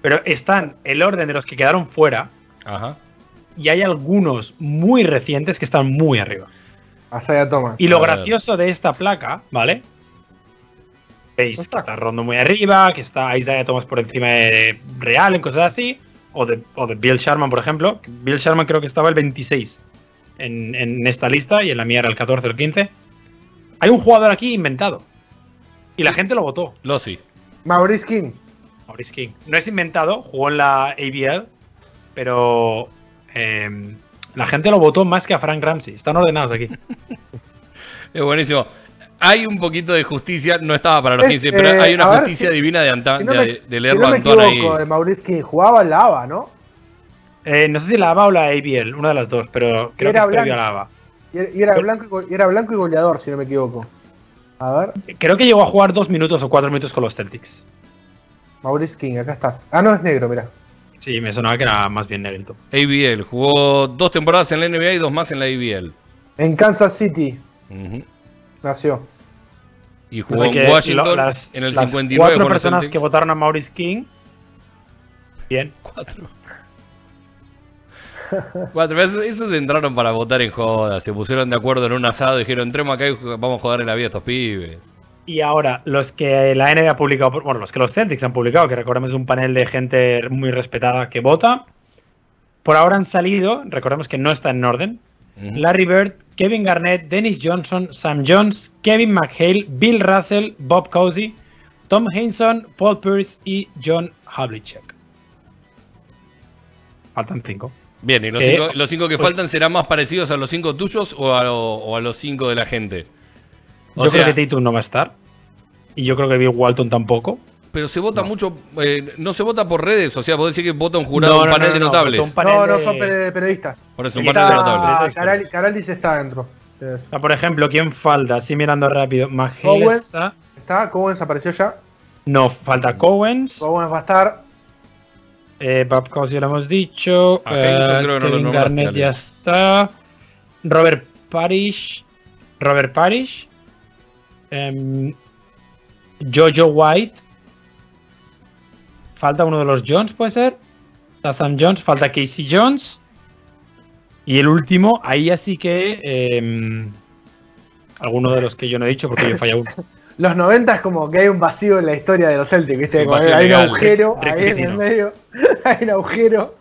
pero están el orden de los que quedaron fuera Ajá. y hay algunos muy recientes que están muy arriba. Asaya Thomas. Y lo gracioso de esta placa, ¿vale? Veis que Está. está Rondo muy arriba, que está Isaiah Thomas por encima de Real en cosas así, o de, o de Bill Sharman, por ejemplo. Bill Sharman creo que estaba el 26 en, en esta lista y en la mía era el 14 o el 15. Hay un jugador aquí inventado. Y la gente lo votó. Losi. Maurice King. Maurice King. No es inventado, jugó en la ABL, pero eh, la gente lo votó más que a Frank Ramsey. Están ordenados aquí. Es buenísimo. Hay un poquito de justicia, no estaba para los Es, 15, pero eh, hay una ver, justicia si- divina de, Anta- Si no de, me, de si leerlo no Antón equivoco, ahí. de Maurice King jugaba en la ABA, ¿no? Eh, no sé si la ABA o la ABL, una de las dos, pero creo que Era es previo a blanco. la ABA. Y era, blanco y, go- y era blanco y goleador, si no me equivoco. A ver, Creo que llegó a jugar dos minutos o cuatro minutos con los Celtics. Maurice King, acá estás. Ah, no, es negro, mira. Sí, me sonaba que era más bien negrito. ABL. Jugó dos temporadas en la NBA y dos más en la ABL. En Kansas City nació. Y jugó Así en Washington lo- las, en el las 59 cuatro personas que votaron a Maurice King. Bien. Cuatro. Cuatro. Eso, esos entraron para votar en joda. Se pusieron de acuerdo en un asado dijeron: entremos acá y vamos a joder en la vida a estos pibes. Y ahora, los que la NBA ha publicado, bueno, los que los Celtics han publicado, que recordemos es un panel de gente muy respetada que vota, por ahora han salido, recordemos que no está en orden. Larry Bird, Kevin Garnett, Dennis Johnson, Sam Jones, Kevin McHale, Bill Russell, Bob Cousy, Tom Henson, Paul Pierce y John Havlicek. Faltan cinco. Bien, ¿y los, Eh, cinco, los cinco que pues- faltan serán más parecidos a los cinco tuyos o a, lo- o a los cinco de la gente? O yo sea, creo que Tatum no va a estar. Y yo creo que Bill Walton tampoco. Pero se vota mucho, eh, no se vota por redes, o sea, podés decir que vota un jurado, No, un no, panel no, de no, notables. no, no son peri- periodistas. Por eso, un panel de notables. Caral- Caraldis está adentro. Eh, sea, por ejemplo, ¿quién falta? Así mirando rápido. McHale Owen. está- Cowens apareció ya. No, falta Cowens. Cowens va a estar. Eh, Bob Cousy lo hemos dicho. A eh, creo que no lo ya está. Robert Parrish. Robert Parrish. Em, Jojo White. Falta uno de los Jones, puede ser. Está Sam Jones. Falta Casey Jones. Y el último, ahí así que. em, alguno de los que yo no he dicho porque yo he fallado uno. Los 90 es como que hay un vacío en la historia de los Celtics, ¿viste? Sí, hay un agujero ahí en el medio. Hay un agujero.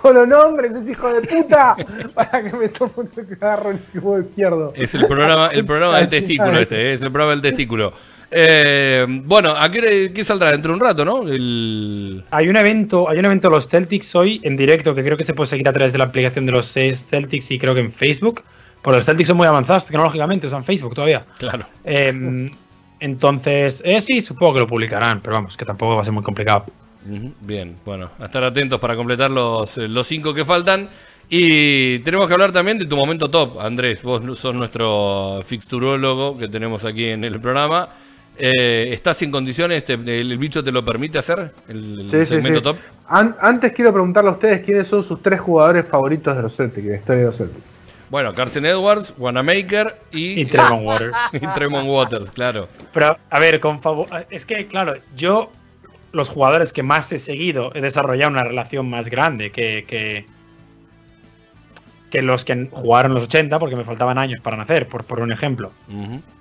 Con los nombres, ese hijo de puta. Para que me tome un que agarro el izquierdo. Es el programa, el programa del testículo este, eh, es el programa del testículo. Eh, bueno, ¿a qué, saldrá? Dentro de un rato, ¿no? El... Hay un evento, hay un evento de los Celtics hoy en directo que creo que se puede seguir a través de la aplicación de los Celtics y creo que en Facebook. Pues los Celtics son muy avanzados tecnológicamente, usan Facebook todavía. Claro. Eh, entonces, eh, sí, supongo que lo publicarán, pero vamos, que tampoco va a ser muy complicado. Bien, bueno, a estar atentos para completar los, eh, los cinco que faltan. Y tenemos que hablar también de tu momento top, Andrés. Vos sos nuestro fixturólogo que tenemos aquí en el programa. Eh, ¿Estás en condiciones? Te- el, el bicho te lo permite hacer? ¿El, el Sí, sí, segmento sí. top? An- antes quiero preguntarle a ustedes quiénes son sus tres jugadores favoritos de los Celtics, de la historia de los Celtics. Bueno, Carson Edwards, Wanamaker y, Y Tremont Waters. y Tremont Waters, claro. Pero, a ver, con favor. Es que, claro, yo, los jugadores que más he seguido, he desarrollado una relación más grande que, que, que los que jugaron los 80, porque me faltaban años para nacer, por, por un ejemplo.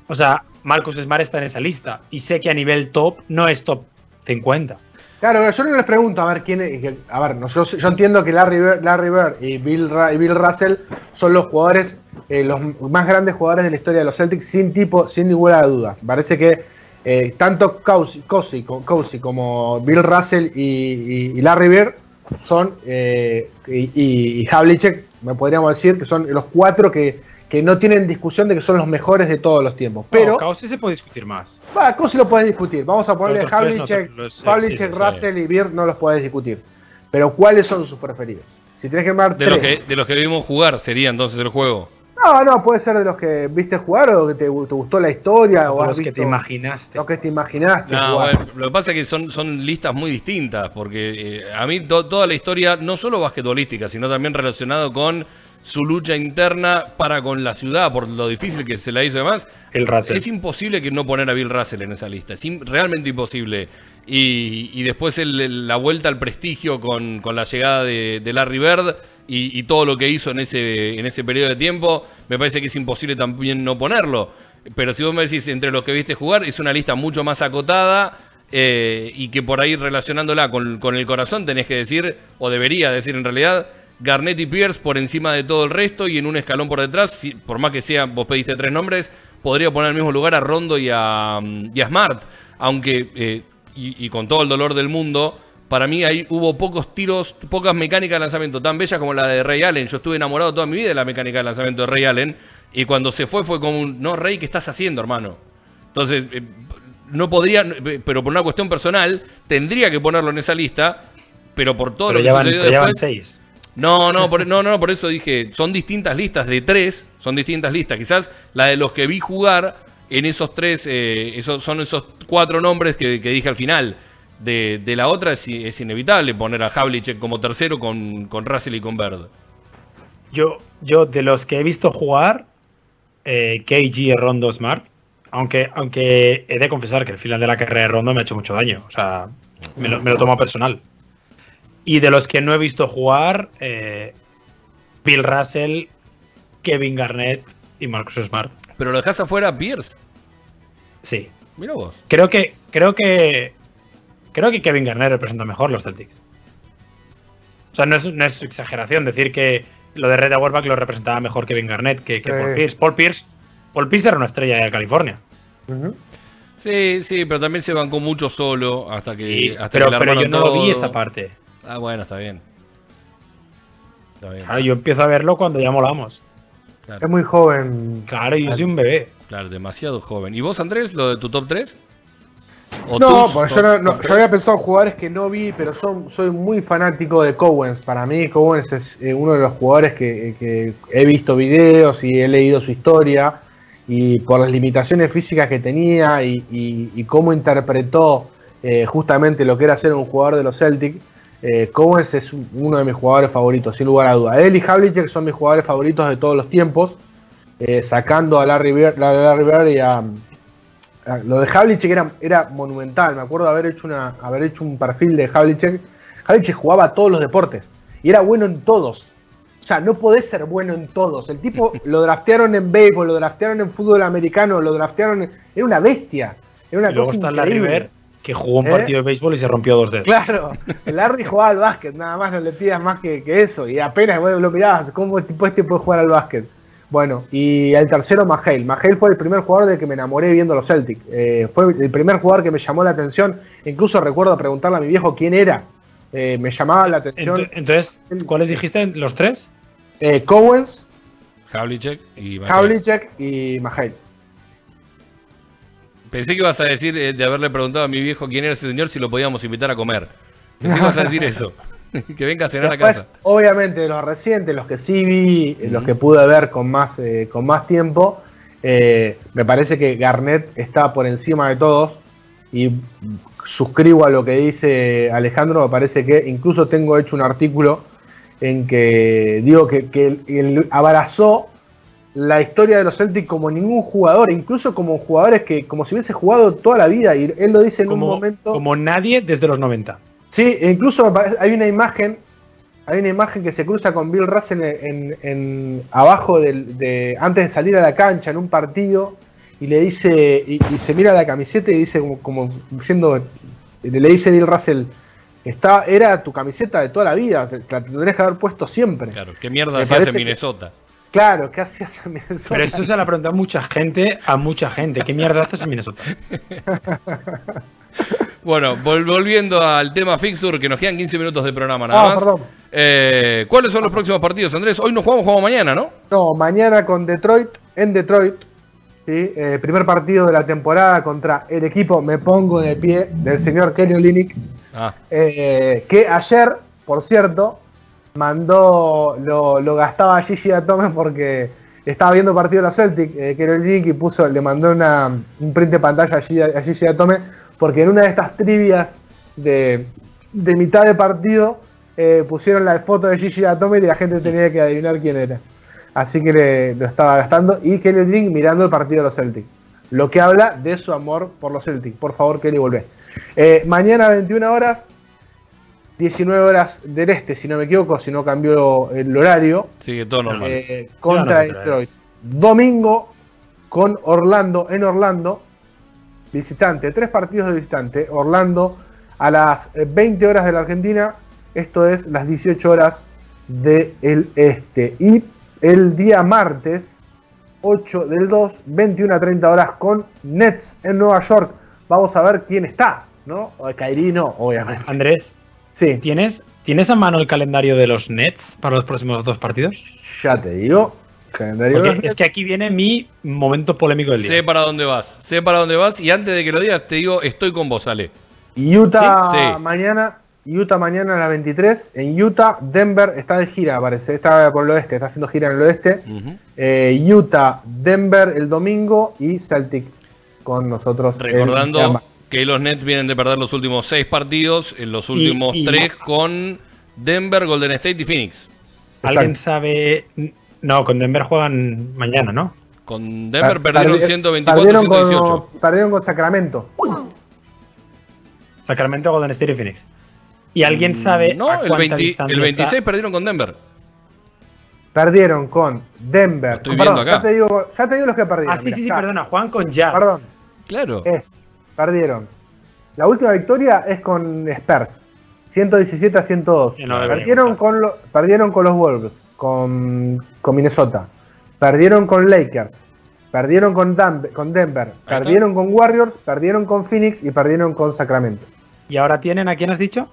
O sea, Marcus Smart está en esa lista. Y sé que a nivel top no es top 50. Claro, yo no les pregunto a ver quién es. A ver, no, yo, yo entiendo que Larry Bird, Larry Bird y, Bill, y Bill Russell son los jugadores, eh, los más grandes jugadores de la historia de los Celtics, sin tipo, sin ninguna duda. Parece que eh, tanto Cousy, Cousy, co- Cousy como Bill Russell y, y- y Larry Bird son, eh, y, y, y Havlicek, me podríamos decir que son los cuatro que, que no tienen discusión de que son los mejores de todos los tiempos. Pero. No, sí se puede discutir más. Va, ¿cómo si lo puedes discutir? Vamos a ponerle no Havlicek, los- sí, sí. Russell y Bird, no los puedes discutir. Pero ¿cuáles son sus preferidos? Si tienes que dar De los, que, de los que vimos jugar sería entonces el juego. No, no, puede ser de los que viste jugar o que te, te gustó la historia o has los que te imaginaste. Los que te imaginaste No, jugar. bueno, lo que pasa es que son, son listas muy distintas, porque eh, a mí to- toda la historia, no solo basquetbolística, sino también relacionado con su lucha interna para con la ciudad, por lo difícil que se la hizo además. El Russell. Es imposible que no poner a Bill Russell en esa lista, es realmente imposible. Y, y después el- el- la vuelta al prestigio con, con la llegada de, de Larry Bird y, y todo lo que hizo en ese, en ese periodo de tiempo, me parece que es imposible también no ponerlo. Pero si vos me decís entre los que viste jugar, es una lista mucho más acotada eh, y que por ahí relacionándola con, con el corazón tenés que decir, o debería decir en realidad, Garnett y Pierce por encima de todo el resto y en un escalón por detrás, por más que sea, vos pediste tres nombres, podría poner al mismo lugar a Rondo y a, mm, y a Smart, aunque, eh, y con todo el dolor del mundo, para mí ahí hubo pocos tiros, pocas mecánicas de lanzamiento tan bellas como la de Ray Allen. Yo estuve enamorado toda mi vida de la mecánica de lanzamiento de Ray Allen y cuando se fue fue como un, no, Ray, ¿qué estás haciendo, hermano? Entonces, eh, no podría, eh, pero por una cuestión personal, tendría que ponerlo en esa lista, pero por todo Pero lo que van, sucedió después. seis. No, no, por, no, no, por eso dije, son distintas listas de tres, son distintas listas. Quizás la de los que vi jugar en esos tres, eh, esos, son esos cuatro nombres que, que dije al final. De, de la otra es, es inevitable poner a Havlicek como tercero con, con Russell y con Bird. Yo, yo, de los que he visto jugar, eh, KG es Rondo Smart. Aunque, aunque he de confesar que el final de la carrera de Rondo me ha hecho mucho daño. O sea, me lo, me lo tomo personal. Y de los que no he visto jugar, eh, Bill Russell, Kevin Garnett y Marcus Smart. Pero lo dejas afuera a Pierce. Sí. Mira vos. Creo que, creo que, creo que Kevin Garnett representa mejor los Celtics. O sea, no es, no es exageración decir que lo de Red Auerbach lo representaba mejor Kevin Garnett que, que Sí. Paul Pierce. Paul Pierce. Paul Pierce era una estrella de California. Sí, sí, pero también se bancó mucho solo hasta que, hasta pero que pero yo no lo vi esa parte. Ah, bueno, está bien. Está bien. Claro, yo empiezo a verlo cuando ya molamos. Es muy joven. Claro, yo soy un bebé. Claro, demasiado joven. ¿Y vos, Andrés, lo de tu top 3? No, porque yo, no, no- yo había pensado jugadores que no vi, pero soy muy fanático de Cowens. Para mí, Cowens es eh, uno de los jugadores que, que he visto videos y he leído su historia. Y por las limitaciones físicas que tenía y, y- y cómo interpretó eh, justamente lo que era ser un jugador de los Celtics, eh, Cowens es un- uno de mis jugadores favoritos, sin lugar a duda. Él y Havlicek son mis jugadores favoritos de todos los tiempos, eh, sacando a Larry Bird, a Larry Bird y a, Lo de Havlicek era, era monumental. Me acuerdo haber hecho, una, haber hecho un perfil de Havlicek. Havlicek jugaba a todos los deportes y era bueno en todos. O sea, no podés ser bueno en todos. El tipo lo draftearon en béisbol, lo draftearon en fútbol americano, lo draftearon. en- Era una bestia. Era una Y luego cosa está Larry. Bird, que jugó un ¿Eh? partido de béisbol y se rompió dos dedos. Claro, Larry jugaba al básquet, nada más no le pidas más que, que eso. Y apenas bueno, lo mirabas, ¿cómo tipo este puede jugar al básquet? Bueno, y el tercero, Mahale. Mahale fue el primer jugador del que me enamoré viendo los Celtics. Eh, fue el primer jugador que me llamó la atención. Incluso recuerdo preguntarle a mi viejo quién era. Eh, me llamaba la atención. Ent- Entonces, ¿cuáles dijiste? ¿Los tres? Eh, Cowens, Havlicek y Mahale. Havlicek y Mahale. Pensé que ibas a decir eh, de haberle preguntado a mi viejo quién era ese señor si lo podíamos invitar a comer. Pensé que ibas a decir eso. que venga a cenar a casa. obviamente, los recientes, los que sí vi, eh, los que pude ver con más, eh, con más tiempo, Eh, me parece que Garnett está por encima de todos y suscribo a lo que dice Alejandro. Me parece que incluso tengo hecho un artículo en que digo que, que él, él abrazó la historia de los Celtics como ningún jugador, incluso como jugadores que como si hubiese jugado toda la vida. Y él lo dice en Como, un momento. como nadie desde los 90. Sí, e incluso hay una imagen, hay una imagen que se cruza con Bill Russell en, en- abajo del, de antes de salir a la cancha en un partido y le dice y, y se mira la camiseta y dice como, como diciendo le dice Bill Russell está era tu camiseta de toda la vida, te, la tendrías que haber puesto siempre. Claro, ¿qué mierda Me se hace parece en que- Minnesota? Claro, ¿qué hacías en Minnesota? Pero esto se lo ha preguntado mucha gente a mucha gente. ¿Qué mierda haces en Minnesota? Bueno, vol- volviendo al tema Fixture, que nos quedan 15 minutos de programa nada Ah, más. perdón. Eh, ¿Cuáles son los próximos partidos, Andrés? Hoy no jugamos, jugamos mañana, ¿no? No, mañana con Detroit, en Detroit, ¿sí? Eh, primer partido de la temporada contra el equipo, me pongo de pie, del señor Kenny Olinick, Ah, eh, que ayer, por cierto, mandó, lo, lo gastaba Gigi Atome porque estaba viendo partido de la Celtic, eh, Kenny Olinick, y puso, le mandó una, un print de pantalla a Gigi, a Gigi Atome, porque en una de estas trivias de, de mitad de partido eh, pusieron la foto de Gigi Atome y la gente tenía que adivinar quién era. Así que le- lo estaba gastando. Y Kelly Drink mirando el partido de los Celtics. Lo que habla de su amor por los Celtics. Por favor, Kelly, volvé. Eh, mañana 21 horas, 19 horas del este, si no me equivoco, si no cambió el horario, sigue todo normal. eh, contra no Detroit. Domingo con Orlando, en Orlando, visitante, tres partidos de visitante. Orlando a las eh, 20 horas de la Argentina, esto es las 18 horas del este. Y el día martes, 8 del 2, 21 a 30 horas con Nets en Nueva York. Vamos a ver quién está, ¿no? O Kairi no, obviamente. Andrés, Sí, ¿tienes, ¿tienes a mano el calendario de los Nets para los próximos dos partidos? ya te digo. Calendario es que aquí viene mi momento polémico del Sé día. para dónde vas, sé para dónde vas y antes de que lo digas te digo, estoy con vos, Ale. Utah Sí, sí. mañana, Utah mañana a las 23. En Utah, Denver está de gira, parece. Está por el oeste, está haciendo gira en el oeste. Eh, Utah, Denver el domingo y Celtic con nosotros. Recordando que los Nets vienen de perder los últimos seis partidos, en los últimos y- tres con Denver, Golden State y Phoenix. ¿Alguien sabe? No, con Denver juegan mañana, ¿no? Con Denver Per- perdieron perdi- perdieron 124-118. con, perdieron con Sacramento. Sacramento, Golden State y Phoenix. ¿Y alguien sabe Mm, No, a el, cuánta 20 distancia el 26 está? perdieron con Denver. Perdieron con Denver. Lo estoy Perdón, viendo acá. Ya te, digo, ya te digo los que perdieron. Ah, sí, sí, sí, perdona, juegan con Jazz. Perdón, Claro. es. Perdieron. La última victoria es con Spurs. 117 a 102. Sí, no perdieron, con lo- perdieron con los Wolves, con, con Minnesota. Perdieron con Lakers. Perdieron con, Dan- con Denver. Perdieron con Warriors. Perdieron con Phoenix y perdieron con Sacramento. ¿Y ahora tienen a quién has dicho?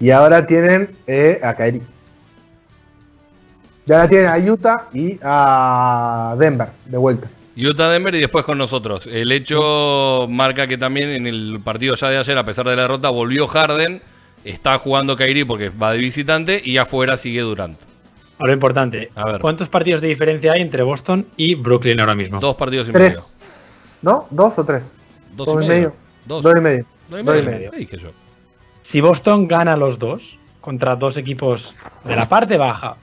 Y ahora tienen eh, a Kyrie. Y ahora tienen a Utah y a Denver de vuelta. Utah Denver y después con nosotros. El hecho marca que también en el partido ya de ayer, a pesar de la derrota, volvió Harden. Está jugando Kyrie porque va de visitante y afuera sigue Durant. Ahora lo importante. A ver. ¿Cuántos partidos de diferencia hay entre Boston y Brooklyn ahora mismo? Dos partidos y medio. Tres. ¿No? ¿Dos o tres? Dos y medio. Dos. Dos y medio. Dos y Dos y medio. medio. Si Boston gana los dos contra dos equipos de la parte baja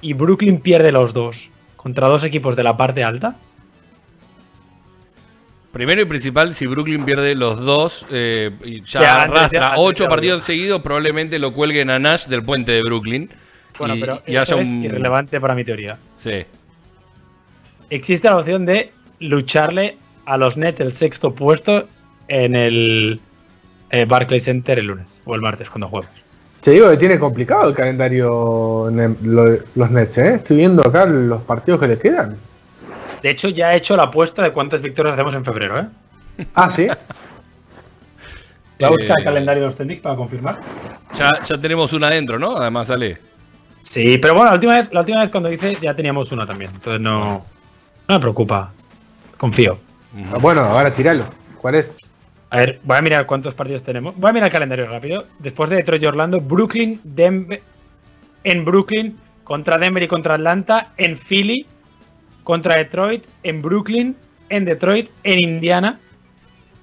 y Brooklyn pierde los dos contra dos equipos de la parte alta, Primero y principal, si Brooklyn pierde los dos, eh, y ya, arrastra ocho ya partidos seguidos, probablemente lo cuelguen a Nash del puente de Brooklyn. Bueno, y, pero y eso es un. irrelevante para mi teoría. Sí. Existe la opción de lucharle a los Nets el sexto puesto en el eh, Barclays Center el lunes o el martes cuando juegues. Te digo que tiene complicado el calendario los Nets, ¿eh? Estoy viendo acá los partidos que les quedan. De hecho, ya he hecho la apuesta de cuántas victorias hacemos en febrero, ¿eh? Ah, sí. Voy a buscar el Eh, calendario de los Celtics para confirmar. Ya, ya tenemos una adentro, ¿no? Además, sale. Sí, pero bueno, la última vez, la última vez cuando hice ya teníamos una también. Entonces no, no me preocupa. Confío. Bueno, ahora tiralo. ¿Cuál es? A ver, voy a mirar cuántos partidos tenemos. Voy a mirar el calendario rápido. Después de Detroit y Orlando, Brooklyn, Denver. En Brooklyn, contra Denver y contra Atlanta. En Philly, contra Detroit, en Brooklyn, en Detroit, en Indiana.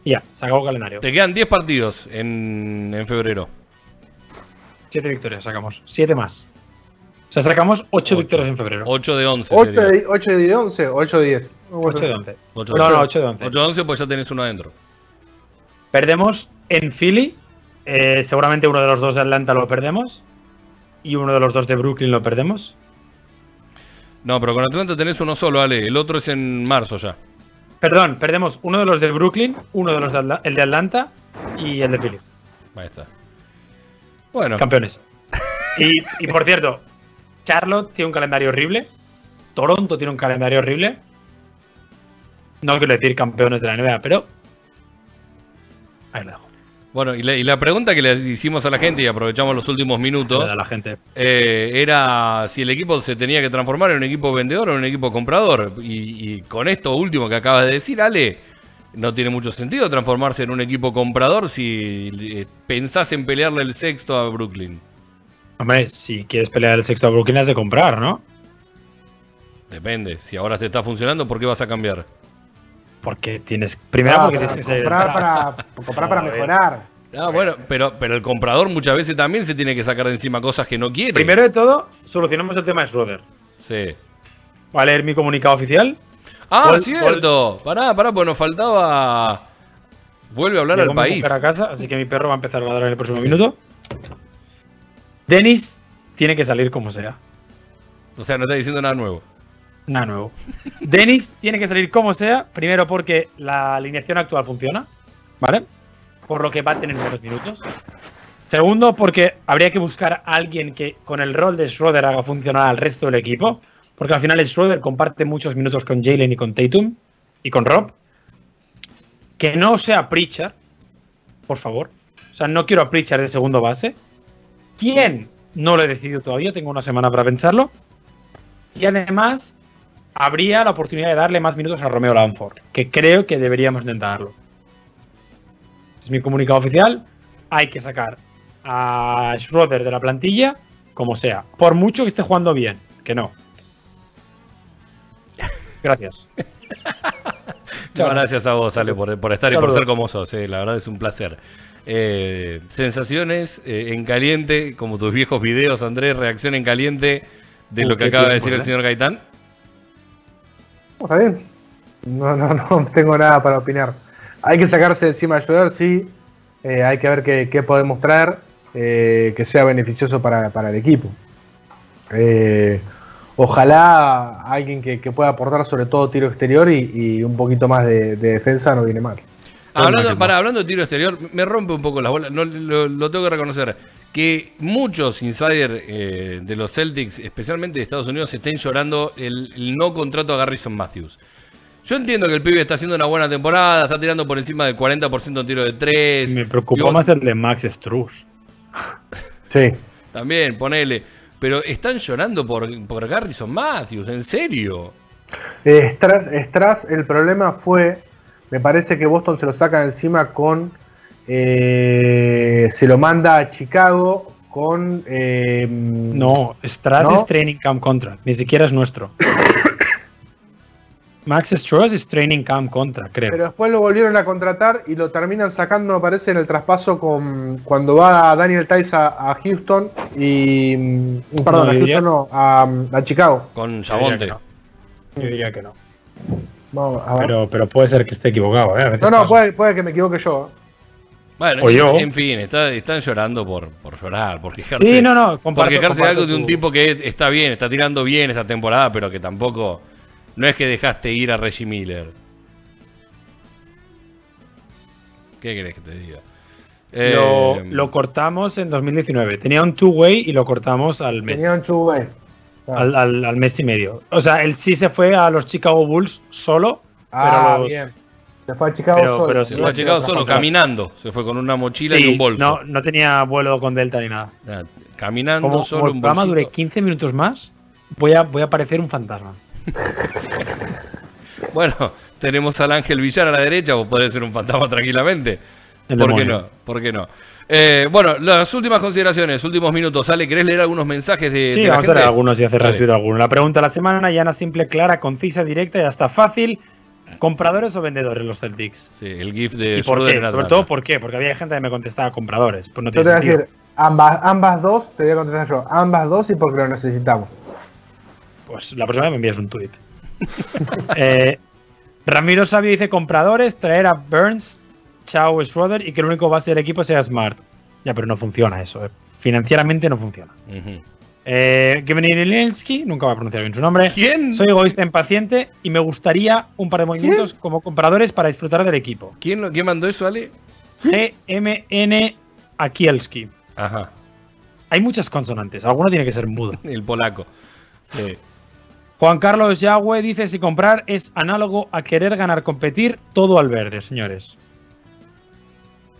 Y ya, se acabó el calendario. Te quedan 10 partidos en, en febrero. Siete victorias sacamos. Siete más. O sea, sacamos ocho, Ocho. victorias en febrero. 8 de 11. 8 sería. de, 8 de 11, 8 de 10. Ocho de once. Ocho No, de no, once. 8 de 11. 8 de 11, pues ya tenés uno adentro. Perdemos en Philly. eh, seguramente uno de los dos de Atlanta lo perdemos. Y uno de los dos de Brooklyn lo perdemos. No, pero con Atlanta tenés uno solo, Ale. El otro es en marzo ya. Perdón, perdemos uno de los de Brooklyn, uno de los de Atla- el de Atlanta y el de Philly. Ahí está. Bueno, Campeones. Y, y por cierto, Charlotte tiene un calendario horrible. Toronto tiene un calendario horrible. No quiero decir campeones de la NBA, pero. Ahí lo dejo. bueno y, la, y la pregunta que le hicimos a la gente y aprovechamos los últimos minutos A la gente. eh, era si el equipo se tenía que transformar en un equipo vendedor o en un equipo comprador. Y, y con esto último que acabas de decir, Ale, no tiene mucho sentido transformarse en un equipo comprador si eh, pensás en pelearle el sexto a Brooklyn. Hombre, si quieres pelear el sexto a Brooklyn, has de comprar, ¿no? Depende. Si ahora te está funcionando, ¿por qué vas a cambiar? Porque tienes. Primero, Ah, porque para tienes que ser. comprar para, comprar para mejorar. Ah, bueno, pero, pero el comprador muchas veces también se tiene que sacar de encima cosas que no quiere. Primero de todo, solucionamos el tema de Schroeder. Sí. Va a leer mi comunicado oficial. Ah, cierto. Pará, pará, pues nos faltaba. Vuelve a hablar Llegó al país. a casa, así que mi perro va a empezar a ladrar en el próximo minuto. Dennis tiene que salir como sea. O sea, no está diciendo nada nuevo. Nada nuevo. Dennis tiene que salir como sea. Primero porque la alineación actual funciona. ¿Vale? Por lo que va a tener menos minutos. Segundo, porque habría que buscar a alguien que con el rol de Schroeder haga funcionar al resto del equipo. Porque al final el Schroeder comparte muchos minutos con Jalen y con Tatum. Y con Rob. Que no sea Pritchard. Por favor. O sea, no quiero a Pritchard de segundo base. ¿Quién? No lo he decidido todavía. Tengo una semana para pensarlo. Y además, habría la oportunidad de darle más minutos a Romeo Lanford, que creo que deberíamos intentarlo. Es mi comunicado oficial. Hay que sacar a Schroeder de la plantilla, como sea. Por mucho que esté jugando bien, que no. Gracias. No, gracias a vos, Ale, por, por estar y por ser como sos. eh, la verdad es un placer. Eh, sensaciones eh, en caliente, como tus viejos videos, Andrés, reacción en caliente de Uh, lo que acaba de decir el ¿eh? señor Gaitán. Está bien. No, no, no tengo nada para opinar. Hay que sacarse de encima a ayudar, sí. Hay que ver qué, qué podemos traer que sea beneficioso para, para el equipo. Ojalá alguien que, que pueda aportar sobre todo tiro exterior y, y un poquito más de, de defensa no viene mal. Hablando, para, hablando de tiro exterior, me rompe un poco las bolas, no, lo, lo tengo que reconocer, que muchos insiders eh, de los Celtics, especialmente de Estados Unidos, estén llorando el, el no contrato a Garrison Matthews. Yo entiendo que el pibe está haciendo una buena temporada, está tirando por encima del 40% en tiro de 3. Me preocupó más el de Max Struss. Sí. También, ponele. Pero están llorando por, por Garrison Matthews, en serio. Eh, Stras, Stras, el problema fue, me parece que Boston se lo saca de encima con, eh, se lo manda a Chicago con... eh, No, Strass ¿No? es Training Camp Contract, ni siquiera es nuestro. Max Struss es Training Camp Contract, creo. Pero después lo volvieron a contratar y lo terminan sacando, me parece, en el traspaso con cuando va Daniel Tice a, a Houston y... mm, Perdón, No, a Houston no, a, a Chicago. Con Yo diría que Chabonte. no. Yo diría que no. Vamos a ver. Pero, pero puede ser que esté equivocado, ¿eh? A veces no, no, puede, puede que me equivoque yo. Bueno, O yo. en fin, está- están llorando por, por llorar, por quejarse. Sí, no, no, por comparto, quejarse de algo de un tu- tipo que está bien, está tirando bien esta temporada, pero que tampoco. No es que dejaste ir a Reggie Miller. ¿Qué querés que te diga? Lo, Eh, lo cortamos en 2019. Tenía un two-way y lo cortamos al mes. Tenía un Al, al- al mes y medio. O sea, él sí se fue a los Chicago Bulls solo. Ah, pero los- bien. Se fue a Chicago Pero- solo. pero se sí, fue a Chicago solo, caminando. Se fue con una mochila y Sí, un bolso. no, no tenía vuelo con Delta ni nada. Ah, Caminando Como, solo como un programa bolsito. dure 15 minutos más, voy a, voy a parecer un fantasma. Bueno, tenemos al Ángel Villar a la derecha, o puede ser un fantasma tranquilamente. El ¿Por qué no? ¿Por qué no? Eh, bueno, las últimas consideraciones, últimos minutos. Ale, ¿querés leer algunos mensajes de, Sí, de la vamos a gente? leer algunos y hacer Dale. retweet alguno. La pregunta de la semana, llana, simple, clara, concisa, directa y hasta fácil. ¿Compradores o vendedores los Celtics? Sí, el GIF de ¿Y por qué? Sobre todo, ¿por qué? Porque había gente que me contestaba compradores. Pues no Yo te voy a decir, ambas, ambas dos, te voy a contestar yo, ambas dos y porque lo necesitamos. Pues la próxima vez me envías un tweet. eh, Ramiro Sabio dice compradores, traer a Burns, Chao Schroeder y que el único base del equipo sea Smart. Ya, pero no funciona eso. eh. Financieramente no funciona. Ujú. Eh, Gimenilinski, nunca va a pronunciar bien su nombre. ¿Quién? Soy egoísta impaciente y me gustaría un par de movimientos como compradores para disfrutar del equipo. ¿Quién, lo- quién mandó eso, Ale? GMN Akielski. Ajá, Hay muchas consonantes, alguno tiene que ser mudo. el polaco. Sí. Juan Carlos Yagüe dice: si comprar es análogo a querer ganar competir, todo al verde, señores.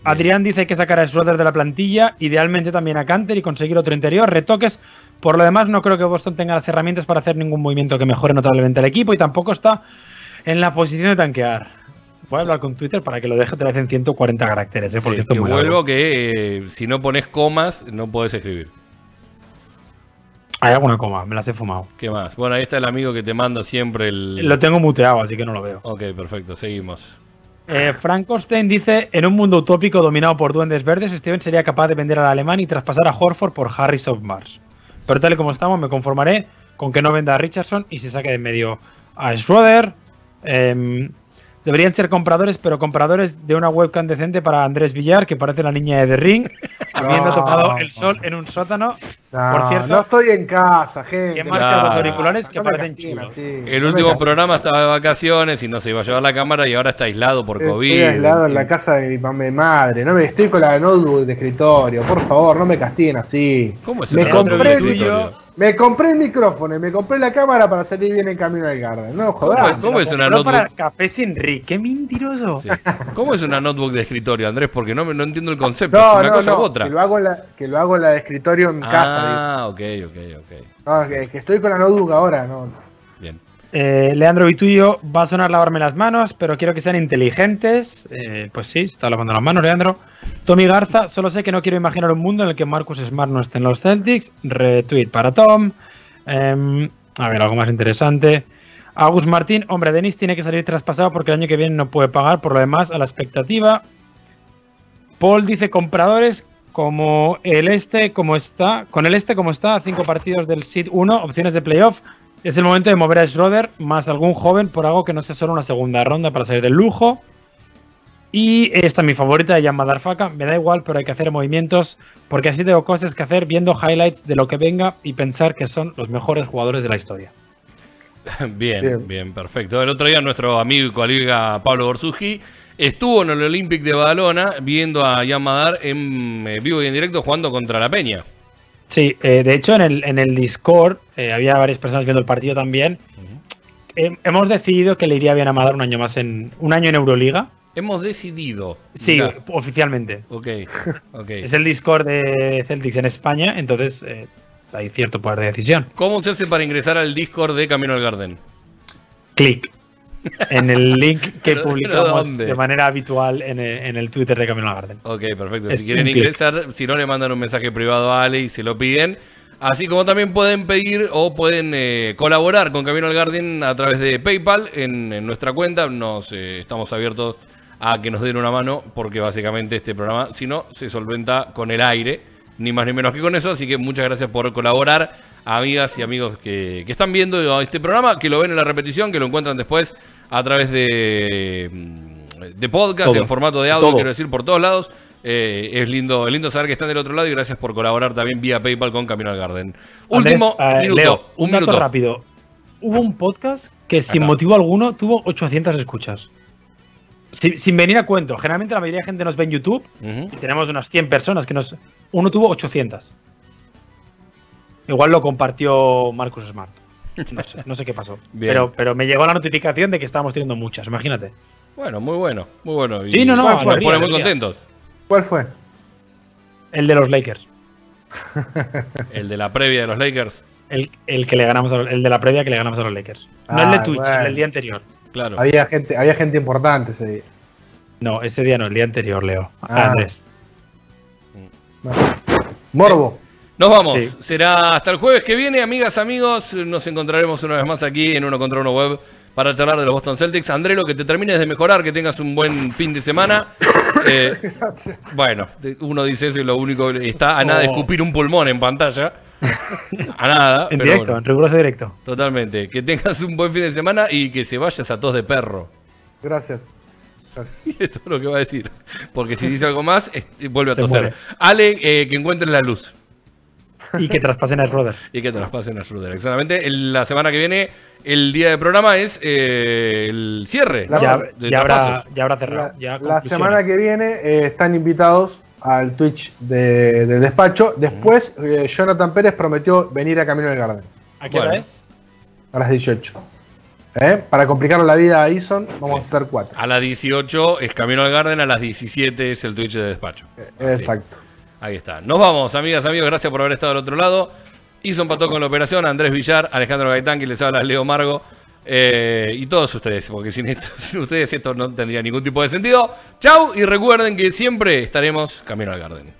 Adrián dice que sacar a Schroeder de la plantilla, idealmente también a Canter y conseguir otro interior, retoques. Por lo demás, no creo que Boston tenga las herramientas para hacer ningún movimiento que mejore notablemente al equipo y tampoco está en la posición de tanquear. Voy a hablar con Twitter para que lo deje otra vez en 140 caracteres, ¿eh? porque Sí, esto es que muy vuelvo largo. que eh, si no pones comas, no podés escribir. Hay alguna coma, me las he fumado. ¿Qué más? Bueno, ahí está el amigo que te manda siempre el. Lo tengo muteado, así que no lo veo. Ok, perfecto, seguimos. Eh, Frankenstein dice: En un mundo utópico dominado por duendes verdes, Steven sería capaz de vender al alemán y traspasar a Horford por Harris of Mars. Pero tal y como estamos, me conformaré con que no venda a Richardson y se saque de en medio a Schroeder. Em, deberían ser compradores, pero compradores de una webcam decente para Andrés Villar, que parece la niña de The Ring, habiendo No. tocado el sol en un sótano. No, Por cierto- no estoy en casa, gente. Que marca los No, auriculares que no me parecen castinen chulos. así, El me último programa estaba de vacaciones y no se iba a llevar la cámara y ahora está aislado por COVID. Estoy aislado en la casa de mi madre. No me estoy con la notebook de escritorio. Por favor, no me castiguen así. ¿Cómo es Me una compré de el escritorio? Me compré el micrófono y me compré la cámara para salir bien en camino al garden. No ¿Cómo jodas. es, cómo es una Pero para notebook? café sin Rick, qué mentiroso. Sí. ¿Cómo es una notebook de escritorio, Andrés? Porque no, me- no entiendo el concepto. No, ¿Es una no, cosa no, u otra? Que lo hago en la, que lo hago en la de escritorio en casa. ah, ok, ok, ok. No, que, que estoy con la notebook ahora. No. Bien. Eh, Leandro Vituyo, va a sonar lavarme las manos, pero quiero que sean inteligentes. Eh, pues sí, está lavando las manos, Leandro. Tommy Garza, solo sé que no quiero imaginar un mundo en el que Marcus Smart no esté en los Celtics. Retweet para Tom. Em, a ver, algo más interesante. Agus Martín, hombre, Denis tiene que salir traspasado porque el año que viene no puede pagar, por lo demás, a la expectativa. Paul dice compradores como el este como está, con el este como está, cinco partidos del Seed 1, opciones de playoff. Es el momento de mover a Schroeder más algún joven por algo que no sea solo una segunda ronda para salir del lujo. Y esta es mi favorita de Jan Madarfaka. Me da igual, pero hay que hacer movimientos porque así tengo cosas que hacer viendo highlights de lo que venga y pensar que son los mejores jugadores de la historia. Bien, bien, Bien. perfecto. El otro día nuestro amigo y colega Pablo Borsuski estuvo en el Olympic de Badalona viendo a Jan Madar en eh, vivo y en directo jugando contra la Peña. Sí, eh, de hecho en el, en el Discord eh, había varias personas viendo el partido también. Eh, hemos decidido que le iría bien a Madar un año más en un año en Euroliga. Hemos decidido. Sí, Mirá. oficialmente. Ok, ok. Es el Discord de Celtics en España, entonces eh, hay cierto poder de decisión. ¿Cómo se hace para ingresar al Discord de Camino al Garden? Clic en el link que publicamos de manera habitual en el, en el Twitter de Camino al Garden. Ok, perfecto. Es si quieren ingresar, si no le mandan un mensaje privado a Ale y se lo piden. Así como también pueden pedir o pueden eh, colaborar con Camino al Garden a través de PayPal en, en nuestra cuenta. Nos eh, estamos abiertos a que nos den una mano porque básicamente este programa, si no, se solventa con el aire, ni más ni menos que con eso. Así que muchas gracias por colaborar, amigas y amigos que, que están viendo este programa, que lo ven en la repetición, que lo encuentran después a través de, mm, de podcast, Todo. en formato de audio, Todo. quiero decir, por todos lados. Eh, es lindo, es lindo saber que están del otro lado y gracias por colaborar también vía PayPal con Camino al Garden. Último eh, minuto, Leo, un, un dato minuto. rápido. Hubo un podcast que sin Acá. motivo alguno tuvo 800 escuchas. Sin, sin venir a cuento. Generalmente la mayoría de gente nos ve en YouTube y tenemos unas 100 personas que nos... Uno tuvo 800. Igual lo compartió Marcus Smart. No sé, no sé qué pasó. Bien. Pero, pero me llegó la notificación de que estábamos teniendo muchas, imagínate. Bueno, muy bueno, muy bueno. Y Sí, no, no, nos pone muy alegría. contentos. ¿Cuál fue? El de los Lakers. El de la previa de los Lakers, El, el que le ganamos a los- el de la previa que le ganamos a los Lakers. No el de Ah, Twitch, bueno. el del día anterior. claro. Había gente, había gente importante ese día. No, ese día no, el día anterior, Leo. Ah. Andrés. Morbo. Nos vamos. Sí. Será hasta el jueves que viene, amigas, amigos. Nos encontraremos una vez más aquí en Uno contra Uno Web para charlar de los Boston Celtics. Andrelo, que te termines de mejorar, que tengas un buen fin de semana. Eh, bueno, uno dice eso y lo único está a nada de Oh. escupir un pulmón en pantalla. A nada. En pero directo, bueno, en riguroso directo. totalmente. Que tengas un buen fin de semana y que se vayas a tos de perro. Gracias. Y esto es lo que va a decir. Porque si dice algo más, vuelve a Se toser. muere. Ale, eh, que encuentre la luz. Y que traspasen a Schroeder. Y que traspasen a Schroeder. Exactamente. El- la semana que viene, el día de programa es eh, el cierre. La- ¿no? Ya, de ya habrá, ya habrá cerrado. La, ya la conclusiones. semana que viene eh, están invitados al Twitch de- del despacho. Después, eh, Jonathan Pérez prometió venir a Camino del Garden ¿A qué hora es? a las 18. ¿Eh? Para complicar la vida a Ison, vamos Sí. a hacer cuatro. A las 18 es Camino al Garden, a las 17 es el Twitch de despacho. Exacto. Ahí está. Nos vamos, amigas, amigos. Gracias por haber estado al otro lado. Hizo empató con la operación. Andrés Villar, Alejandro Gaitán, que les habla Leo Margo. eh, y todos ustedes, porque sin, esto, sin ustedes esto no tendría ningún tipo de sentido. Chau y recuerden que siempre estaremos Camino al Garden.